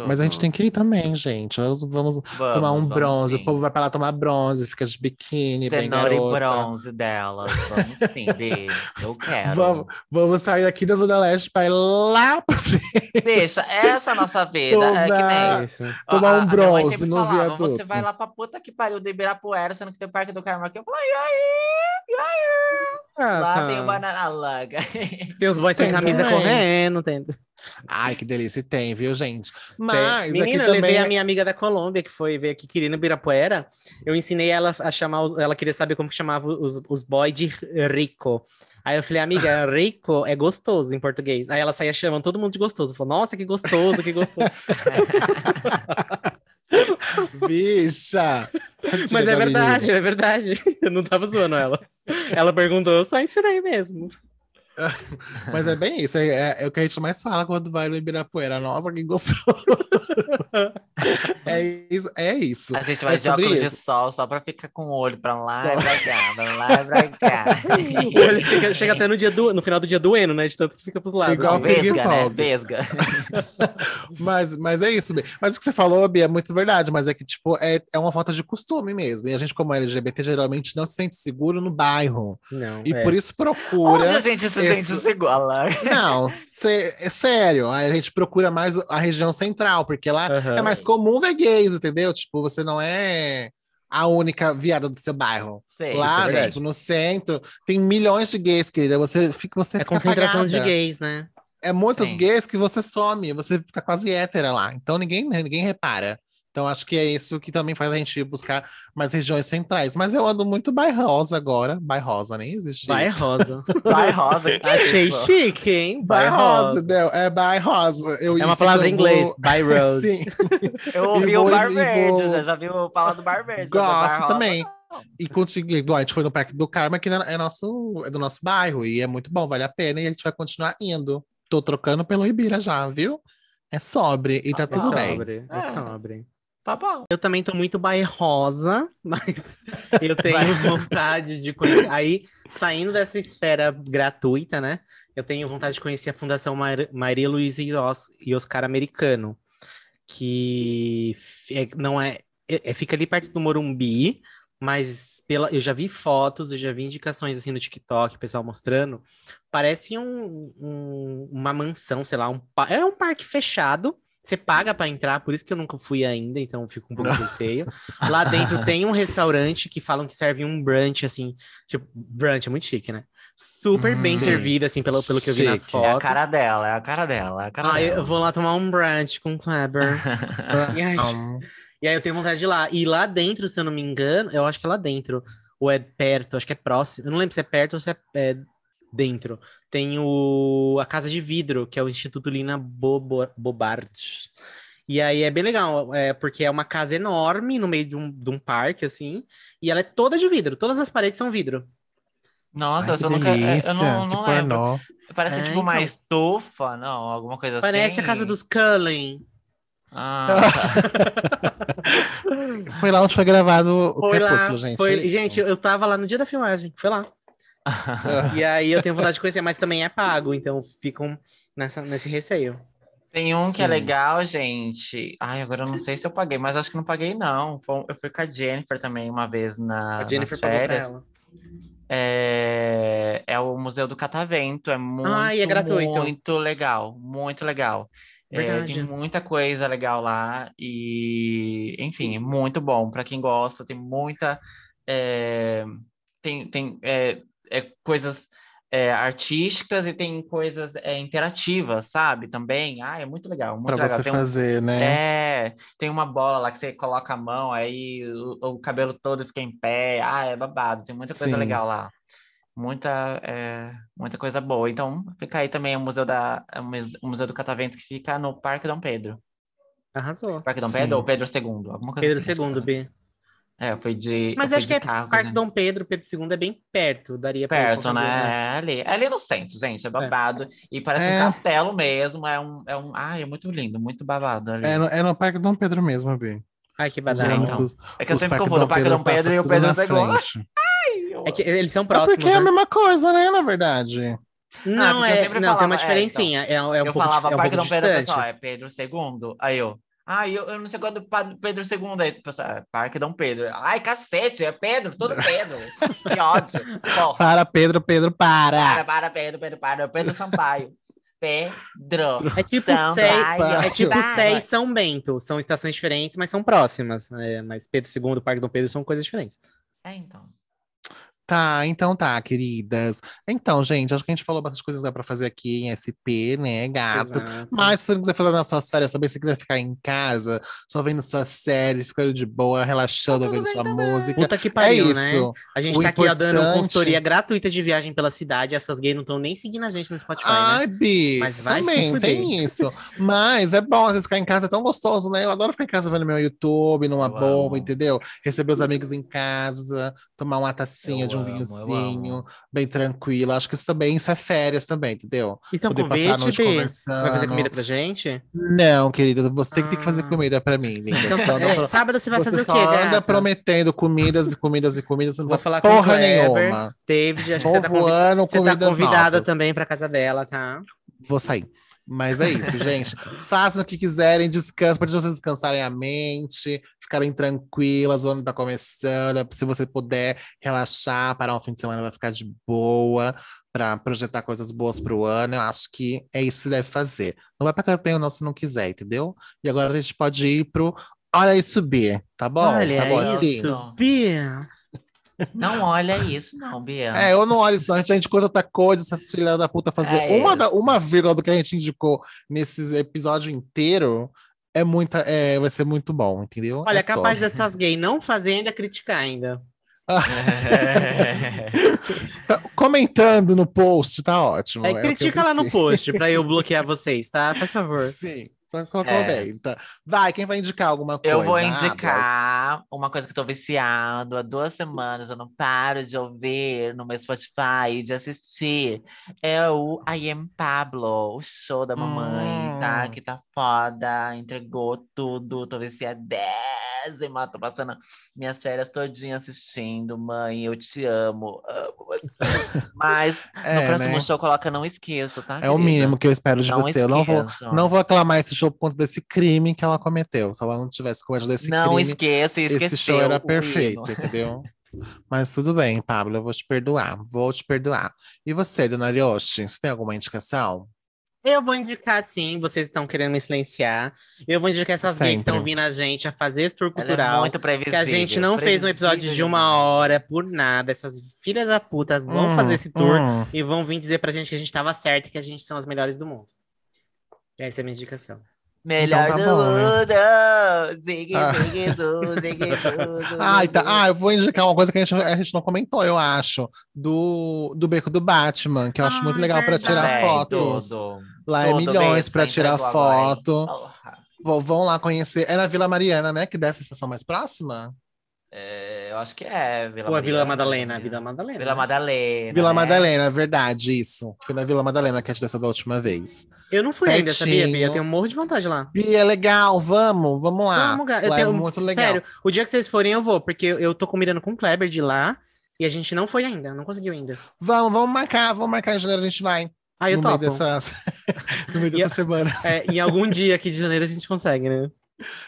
Mas a gente tudo. tem que ir também, gente. Vamos, vamos tomar um Vamos, bronze. O sim. povo vai pra lá tomar bronze, fica de biquíni, bem Cenoura e garota. bronze delas. Vamos sim, beijo. Eu quero. Vamos, vamos sair aqui da Zona Leste pra ir lá pra você Deixa, essa é a nossa vida. É que Tomar- nem. Isso. Ó, tomar um bronze no falava, viaduto. Você vai lá pra puta que pariu de Ibirapuera, sendo que tem o Parque do Carmo aqui. Eu falei, e aí? E aí? Ah, lá tá. tem o Banana Laga. Tem os boys sem camisa correndo, tem. Ai, que delícia, tem, viu, gente? Mas Menina, eu também. levei a é- minha amiga da Colômbia, que foi ver aqui querendo Ibirapuera. Eu ensinei ela a chamar, ela queria saber como que chamava os, os boys de rico. Aí eu falei, amiga, rico é gostoso em português. Aí ela saía chamando todo mundo de gostoso. Falou, nossa, que gostoso, que gostoso. Bicha! Mas é da verdade, é verdade. Eu não tava zoando ela. Ela perguntou, eu só ensinei mesmo. Mas é bem isso, é, é- é o que a gente mais fala quando vai no Ibirapuera. Nossa, que gostoso! é isso, é isso. A gente vai É de óculos de isso. sol só pra ficar com o olho pra lá e pra cá, pra lá e pra cá. Ele fica- chega até no, dia do, no final do dia doendo, né? De tanto que fica pros lados. Igual assim. Vesga, né? Vesga. Mas, mas é isso, Bia. Mas o que você falou, Bia, é muito verdade, mas é que, tipo, é, é uma falta de costume mesmo. E a gente, como LGBT, geralmente não se sente seguro no bairro. Não, E é. por isso Onde a procura. gente se esse- seguro? Não, sé- é sério. A gente procura mais a região central, porque lá Aham. é mais comum ver gays, entendeu? Tipo, você não é a única viada do seu bairro. Sei, lá, verdade. tipo, no centro, tem milhões de gays, querida. Você fica, você É fica concentração de apagada. gays, né? É muitos Sim. gays que você some, você fica quase hétera lá. Então ninguém, ninguém repara. Então acho que é isso que também faz a gente buscar mais regiões centrais. Mas eu ando muito bairrosa agora. Bairrosa, nem existe Vai isso. rosa. Vai rosa. que Achei isso? chique, hein? Bairrosa, rosa. entendeu? É bairrosa. Eu, É uma palavra em vou- inglês. By rose. Sim, Eu ouvi E o vou- Bar Verde, vou- já, viu falar do Bar Verde. gosto também. E contigo, igual a gente foi no Parque do Carmo, que é, nosso, é do nosso bairro, e é muito bom, vale a pena, e a gente vai continuar indo. Tô trocando pelo Ibira já, viu? É sobre, e tá Ah, tudo é bem. sobre, é É. sobre. Tá bom. Eu também tô muito bairrosa, mas eu tenho vontade de conhecer. Aí, saindo dessa esfera gratuita, né? Eu tenho vontade de conhecer a Fundação Mar- Maria Luísa e Os- Oscar Americano, que é- não é, é- é- fica ali perto do Morumbi, mas pela, eu já vi fotos, eu já vi indicações assim no TikTok, o pessoal mostrando. Parece um- um- uma mansão, sei lá, um, é um parque fechado. Você paga para entrar, por isso que eu nunca fui ainda, então eu fico um pouco receio. Lá dentro tem um restaurante que falam que serve um brunch, assim, tipo, brunch é muito chique, né? Super bem Sim. servido, assim, pelo, pelo que eu vi nas fotos. É a cara dela, é a cara dela, é a cara Ah, eu, dela. eu vou lá tomar um brunch com o Kleber. e, aí, e aí eu tenho vontade de ir lá. E lá dentro, se eu não me engano, eu acho que é lá dentro, ou é perto, acho que é próximo. Eu não lembro se é perto ou se é, é dentro. Tem o, a Casa de Vidro, que é o Instituto Lina Bobo, Bobards. E aí é bem legal, é, porque é uma casa enorme no meio de um, de um parque, assim, e ela é toda de vidro, todas as paredes são vidro. Nossa, Ai, eu, nunca, é, delícia, eu não, que não lembro. pornô. Parece É, tipo então. uma estufa, não, alguma coisa Parece assim. a casa dos Cullen. Ah. Foi lá onde foi gravado o Foi lá, Crepúsculo, gente. foi- é gente, eu tava lá no dia da filmagem, foi lá. E aí eu tenho vontade de conhecer, mas também é pago, então ficam nessa, nesse receio. Tem um que é Sim. legal, gente. Ai, agora eu não sei se eu paguei, mas acho que não paguei, não. Eu fui com a Jennifer também uma vez na, A Jennifer nas pagou pra férias. ela. É, é o Museu do Catavento. É muito, Ah, e é gratuito. muito legal. Muito legal. É, tem muita coisa legal lá. E, enfim, é muito bom. Para quem gosta, tem muita. é, tem tem é, é, coisas é, artísticas e tem coisas é, interativas, sabe? Também. Ah, é muito legal. Muito Pra legal. você Tem um- fazer, né? é, tem uma bola lá que você coloca a mão, aí o, o cabelo todo fica em pé. Ah, é babado. Tem muita coisa Sim. legal lá. Muita, é, muita coisa boa. Então, fica aí também o Museu, da, o Muse- o Museu do Catavento, que fica no Parque Dom Pedro. Arrasou. Parque Dom Sim. Pedro ou Pedro II? Alguma coisa Pedro assim. II, B. É, foi de. Mas eu acho que é carro, Parque né? Dom Pedro, Pedro II é bem perto, daria pra ir Perto, né? É ali, é ali no centro, gente, é babado. E parece É. um castelo mesmo, é um, é um... Ai, é muito lindo, muito babado ali. É, no, é no Parque Dom Pedro mesmo, Bi. Ai, que ônibus- então. os- É que eu sempre Parque confundo o Parque Dom Pedro e o Pedro II. frente. É que eles são É próximos, porque é a né? mesma coisa, né, na verdade. Não, porque eu é, não, tem uma falava, é, diferencinha. É, é um eu pouco, falava é um Parque Dom Pedro, distante. pessoal, é Pedro II. Aí eu, ah, eu, eu não sei quando Pa- Pedro II, aí o pessoal, é Parque Dom Pedro. Ai, cacete, é Pedro, tudo Pedro. que ódio. Porra, Para, Pedro, Pedro, para, para! para, Pedro, Pedro, para. Pedro Sampaio. Pedro. É tipo Sampaio. Sé, é tipo Sé e. São Bento. São estações diferentes, mas são próximas. É, mas Pedro II e Parque Dom Pedro são coisas diferentes. É, então. Tá, então tá, queridas. Então, gente, acho que a gente falou bastante coisas que dá pra fazer aqui em SP, né, gatas? Exato. Mas se você não quiser fazer nas suas férias também, se você quiser ficar em casa, só vendo sua série, ficando de boa, relaxando, Tá tudo ouvindo sua também. música. Puta que É pariu, né? isso. A gente O tá aqui ó, dando consultoria gratuita de viagem pela cidade. Essas gays não estão nem seguindo a gente no Spotify, Ai, né? Bi, Mas vai também tem isso. Mas é bom, às vezes ficar em casa é tão gostoso, né? Eu adoro ficar em casa vendo meu YouTube, numa Eu boa, entendeu? Receber os amigos em casa, tomar uma tacinha Eu de um eu vinhozinho, bem tranquilo. Acho que isso também, isso é férias também, entendeu? Então, Poder passar a convite, noite conversando. Você vai fazer comida pra gente? Não, querida, você que tem que fazer Ah. comida pra mim, linda. Então, Só é, não- sábado você vai você fazer o quê, anda gata? prometendo comidas e comidas e comidas, não Vou falar com o porra Kleber. nenhuma. David, acho que você tá, convi- voando você tá convidada novas. também pra casa dela, tá? Vou sair. Mas é isso, gente. Façam o que quiserem, descansem, para vocês descansarem a mente, ficarem tranquilas, o ano tá começando. Se você puder relaxar, parar um fim de semana, vai ficar de boa, para projetar coisas boas pro ano. Eu acho que é isso que você deve fazer. Não vai pra cantar o nosso se não quiser, entendeu? E agora a gente pode ir pro Olha isso, B, tá bom? Olha tá bom isso. assim? Não. Não olha isso, não, Bia. É, eu não olho só, a gente, a gente conta outra coisa, essas filhas da puta fazer É uma, da, isso. uma vírgula do que a gente indicou nesse episódio inteiro é muita, é, vai ser muito bom, entendeu? Olha, é só. capaz dessas gays não fazer ainda criticar ainda. Tá comentando no post, tá ótimo. É, é critica lá no post pra eu bloquear vocês, tá? Faz favor. Sim, colocou É. Tá. Vai, quem vai indicar alguma coisa? Eu vou Ablas? indicar uma coisa que eu tô viciado há duas semanas, eu não paro de ouvir no meu Spotify e de assistir. É o I Am Pablo, o show da mamãe, tá? Hum. Que tá foda, entregou tudo, tô viciadésima, tô passando minhas férias todinhas assistindo. Mãe, eu te amo, amo você. Mas no É, próximo né? show coloca Não Esqueço, tá, É o querida? mínimo que eu espero de Não você. Eu não vou, esqueço. não vou aclamar esse show por conta desse crime que ela cometeu. Se ela não tivesse cometido esse Não crime, esqueço e esse esqueceu show era perfeito, hino. entendeu? Mas tudo bem, Pablo, eu vou te perdoar. Vou te perdoar. E você, dona Arioshi, você tem alguma indicação? Eu vou indicar sim, vocês estão querendo me silenciar. Eu vou indicar essas gays que estão Sempre. vindo a gente a fazer tour é cultural. muito previsível. que a gente não fez um episódio de uma hora por nada. Essas filhas da puta vão Hum, fazer esse tour hum. e vão vir dizer pra gente que a gente tava certo e que a gente são as melhores do mundo. Essa é a minha indicação. Melhor Então tá do bom, né? mundo! Zigue, Ah. zigue, zu, zigue, zu, zu, Ai, tá. zu. Ah, eu vou indicar uma coisa que a gente, a gente não comentou, eu acho. Do, do Beco do Batman, que eu acho Ah, muito é legal pra tirar Também, fotos. tudo. Lá é Tudo milhões bem, pra você tirar foto. Vão lá conhecer. É na Vila Mariana, né? Que dessa estação mais próxima? É, eu acho que é Vila Ou a Vila Mariana, Madalena? né? Vila Madalena. Vila Madalena. Vila né? Madalena, é verdade, isso. Fui na Vila Madalena que a gente dessa da última vez. Eu não fui ainda, sabia, Bia? Pertinho. Eu tenho um morro de vontade lá. E é legal, vamos, vamos lá. Vamos. Eu lá tenho- é muito legal. Sério, o dia que vocês forem, eu vou, porque eu, tô combinando com o Kleber de lá e a gente não foi ainda, não conseguiu ainda. Vamos, vamos marcar, vamos marcar em janeiro, a gente vai. Aí eu no meio topo. dessas, no meio dessa semana. É, em algum dia aqui de janeiro a gente consegue, né?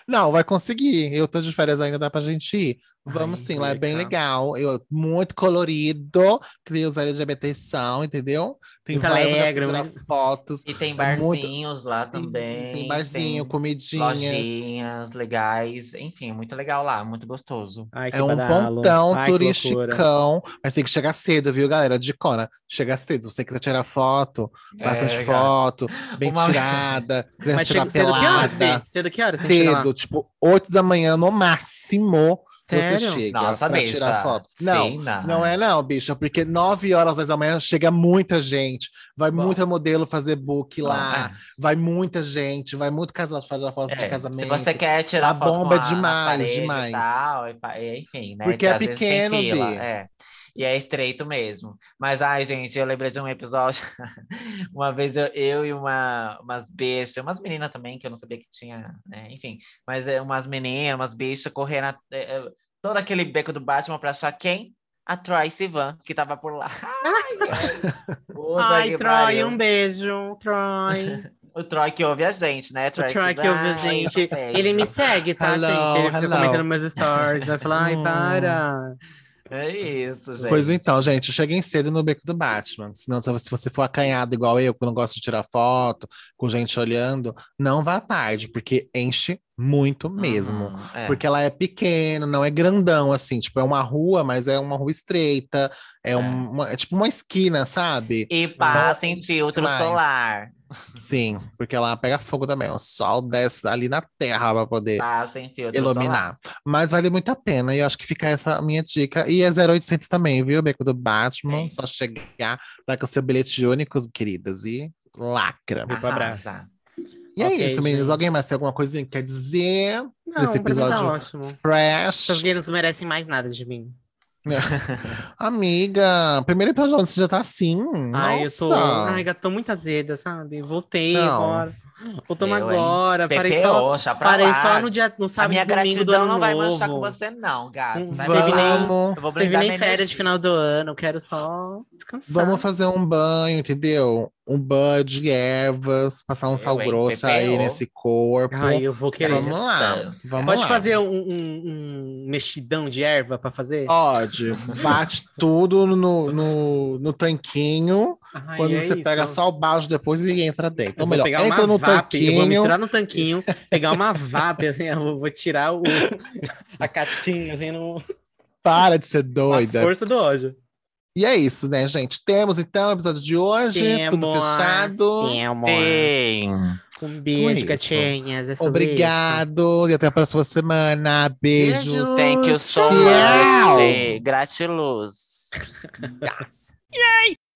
Não, vai conseguir. Eu tô de férias ainda, dá pra gente ir. Vamos Ai, sim, lá é bem legal. legal. Eu, muito colorido, que os LGBT são, entendeu? Tem Muito lugares alegre, pra né? tirar fotos. E tem É muito- barzinhos lá Sim, também. Tem barzinho, tem comidinhas. lojinhas legais. Enfim, muito legal lá, muito gostoso. Ai, que É um badalo. pontão Ai, que loucura. turisticão, mas tem que chegar cedo, viu, galera? De Cora, chega cedo. Se você quiser tirar foto, bastante É, foto, bem Uma- tirada, quiser Mas tirar chega cedo que horas, pelada. Bi? Cedo que horas? você lá? Cedo, tipo, 8 da manhã no máximo, Sério? você chega Nossa, pra bicha. tirar foto. Não, Sim, não. não é não, bicha, porque 9 horas 10 da manhã chega muita gente, vai Bom. muita modelo fazer book Não, lá, vai muita gente, vai muito casal fazer foto é. de É, casamento. Se você quer tirar A foto bomba é a- demais, demais. Tal, enfim, né? Porque que é pequeno, Bi. É. E é estreito mesmo. Mas, ai, gente, eu lembrei de um episódio. uma vez eu, eu e uma, umas bestas, umas meninas também, que eu não sabia que tinha, né? Enfim, mas é, umas meninas, umas bestas correndo é, é, todo aquele beco do Batman pra achar quem? A Troy Sivan, que tava por lá. Ai, ai. Que Troy, um beijo, Troy. O Troy que ouve a gente, né? o Troy que Sivan, ouve a gente. Ele me segue, tá, Hello, gente? Ele fica hello. comentando meus stories. Vai falar, ai, para. É isso, gente. Pois então, gente, cheguem cedo no beco do Batman. Senão, se você- se você for acanhado igual eu, que não gosta de tirar foto, com gente olhando, não vá tarde, porque enche muito mesmo. Uhum, é. Porque ela é pequena, não é grandão, assim, tipo, é uma rua, mas é uma rua estreita, é, É. uma, é tipo uma esquina, sabe? E passa Não, em filtro demais. solar. Sim, porque ela pega fogo também, o sol desce ali na terra para poder filtro iluminar. Mas vale muito a pena, e eu acho que fica essa minha dica. E é 0800 também, viu? Beco do Batman, Sim. só chegar, vai com seu bilhete único, queridas, e lacra. Pro abraço. E Ok, é isso, meninas. gente. Alguém mais tem alguma coisinha que quer dizer? Não, Esse pra mim tá episódio ótimo. Fresh. Essas gays não merecem mais nada de mim. Amiga, primeiro episódio você já tá assim. Ai, eu Nossa. tô. Ai, tô muito azeda, sabe? Voltei Não. agora. Eu, hein? agora. Parei só, PPO, já pra parei lá. só no, dia, no sábado e domingo do gratidão ano não vai manchar com você, não, gato. Não Vai teve nem- Eu vou Teve nem férias de final do ano, eu quero só descansar. vamos fazer um banho, entendeu? Um banho de ervas, passar um Eu, sal hein? grosso aí PPO. nesse corpo. Ai, eu vou querer. Vamos lá, vamos Pode lá. fazer um, um- um mexidão de erva pra fazer? Pode, bate tudo no, no, no tanquinho. Ai, quando é você isso. pega só o balde depois e entra dentro. Eu Ou melhor, pegar entra uma no vape, eu vou tanquinho. misturar no tanquinho, pegar uma vape, assim, eu vou tirar o, a catinha, assim, no, Para de ser a doida. força do ódio. E é isso, né, gente? Temos então o episódio de hoje, tudo Temos, fechado. temos. Sim. Um beijo, isso. gatinhas. é Obrigado e até a próxima semana. Beijos. Beijo. Thank you so Tchau. much. Gratiluz. Yes.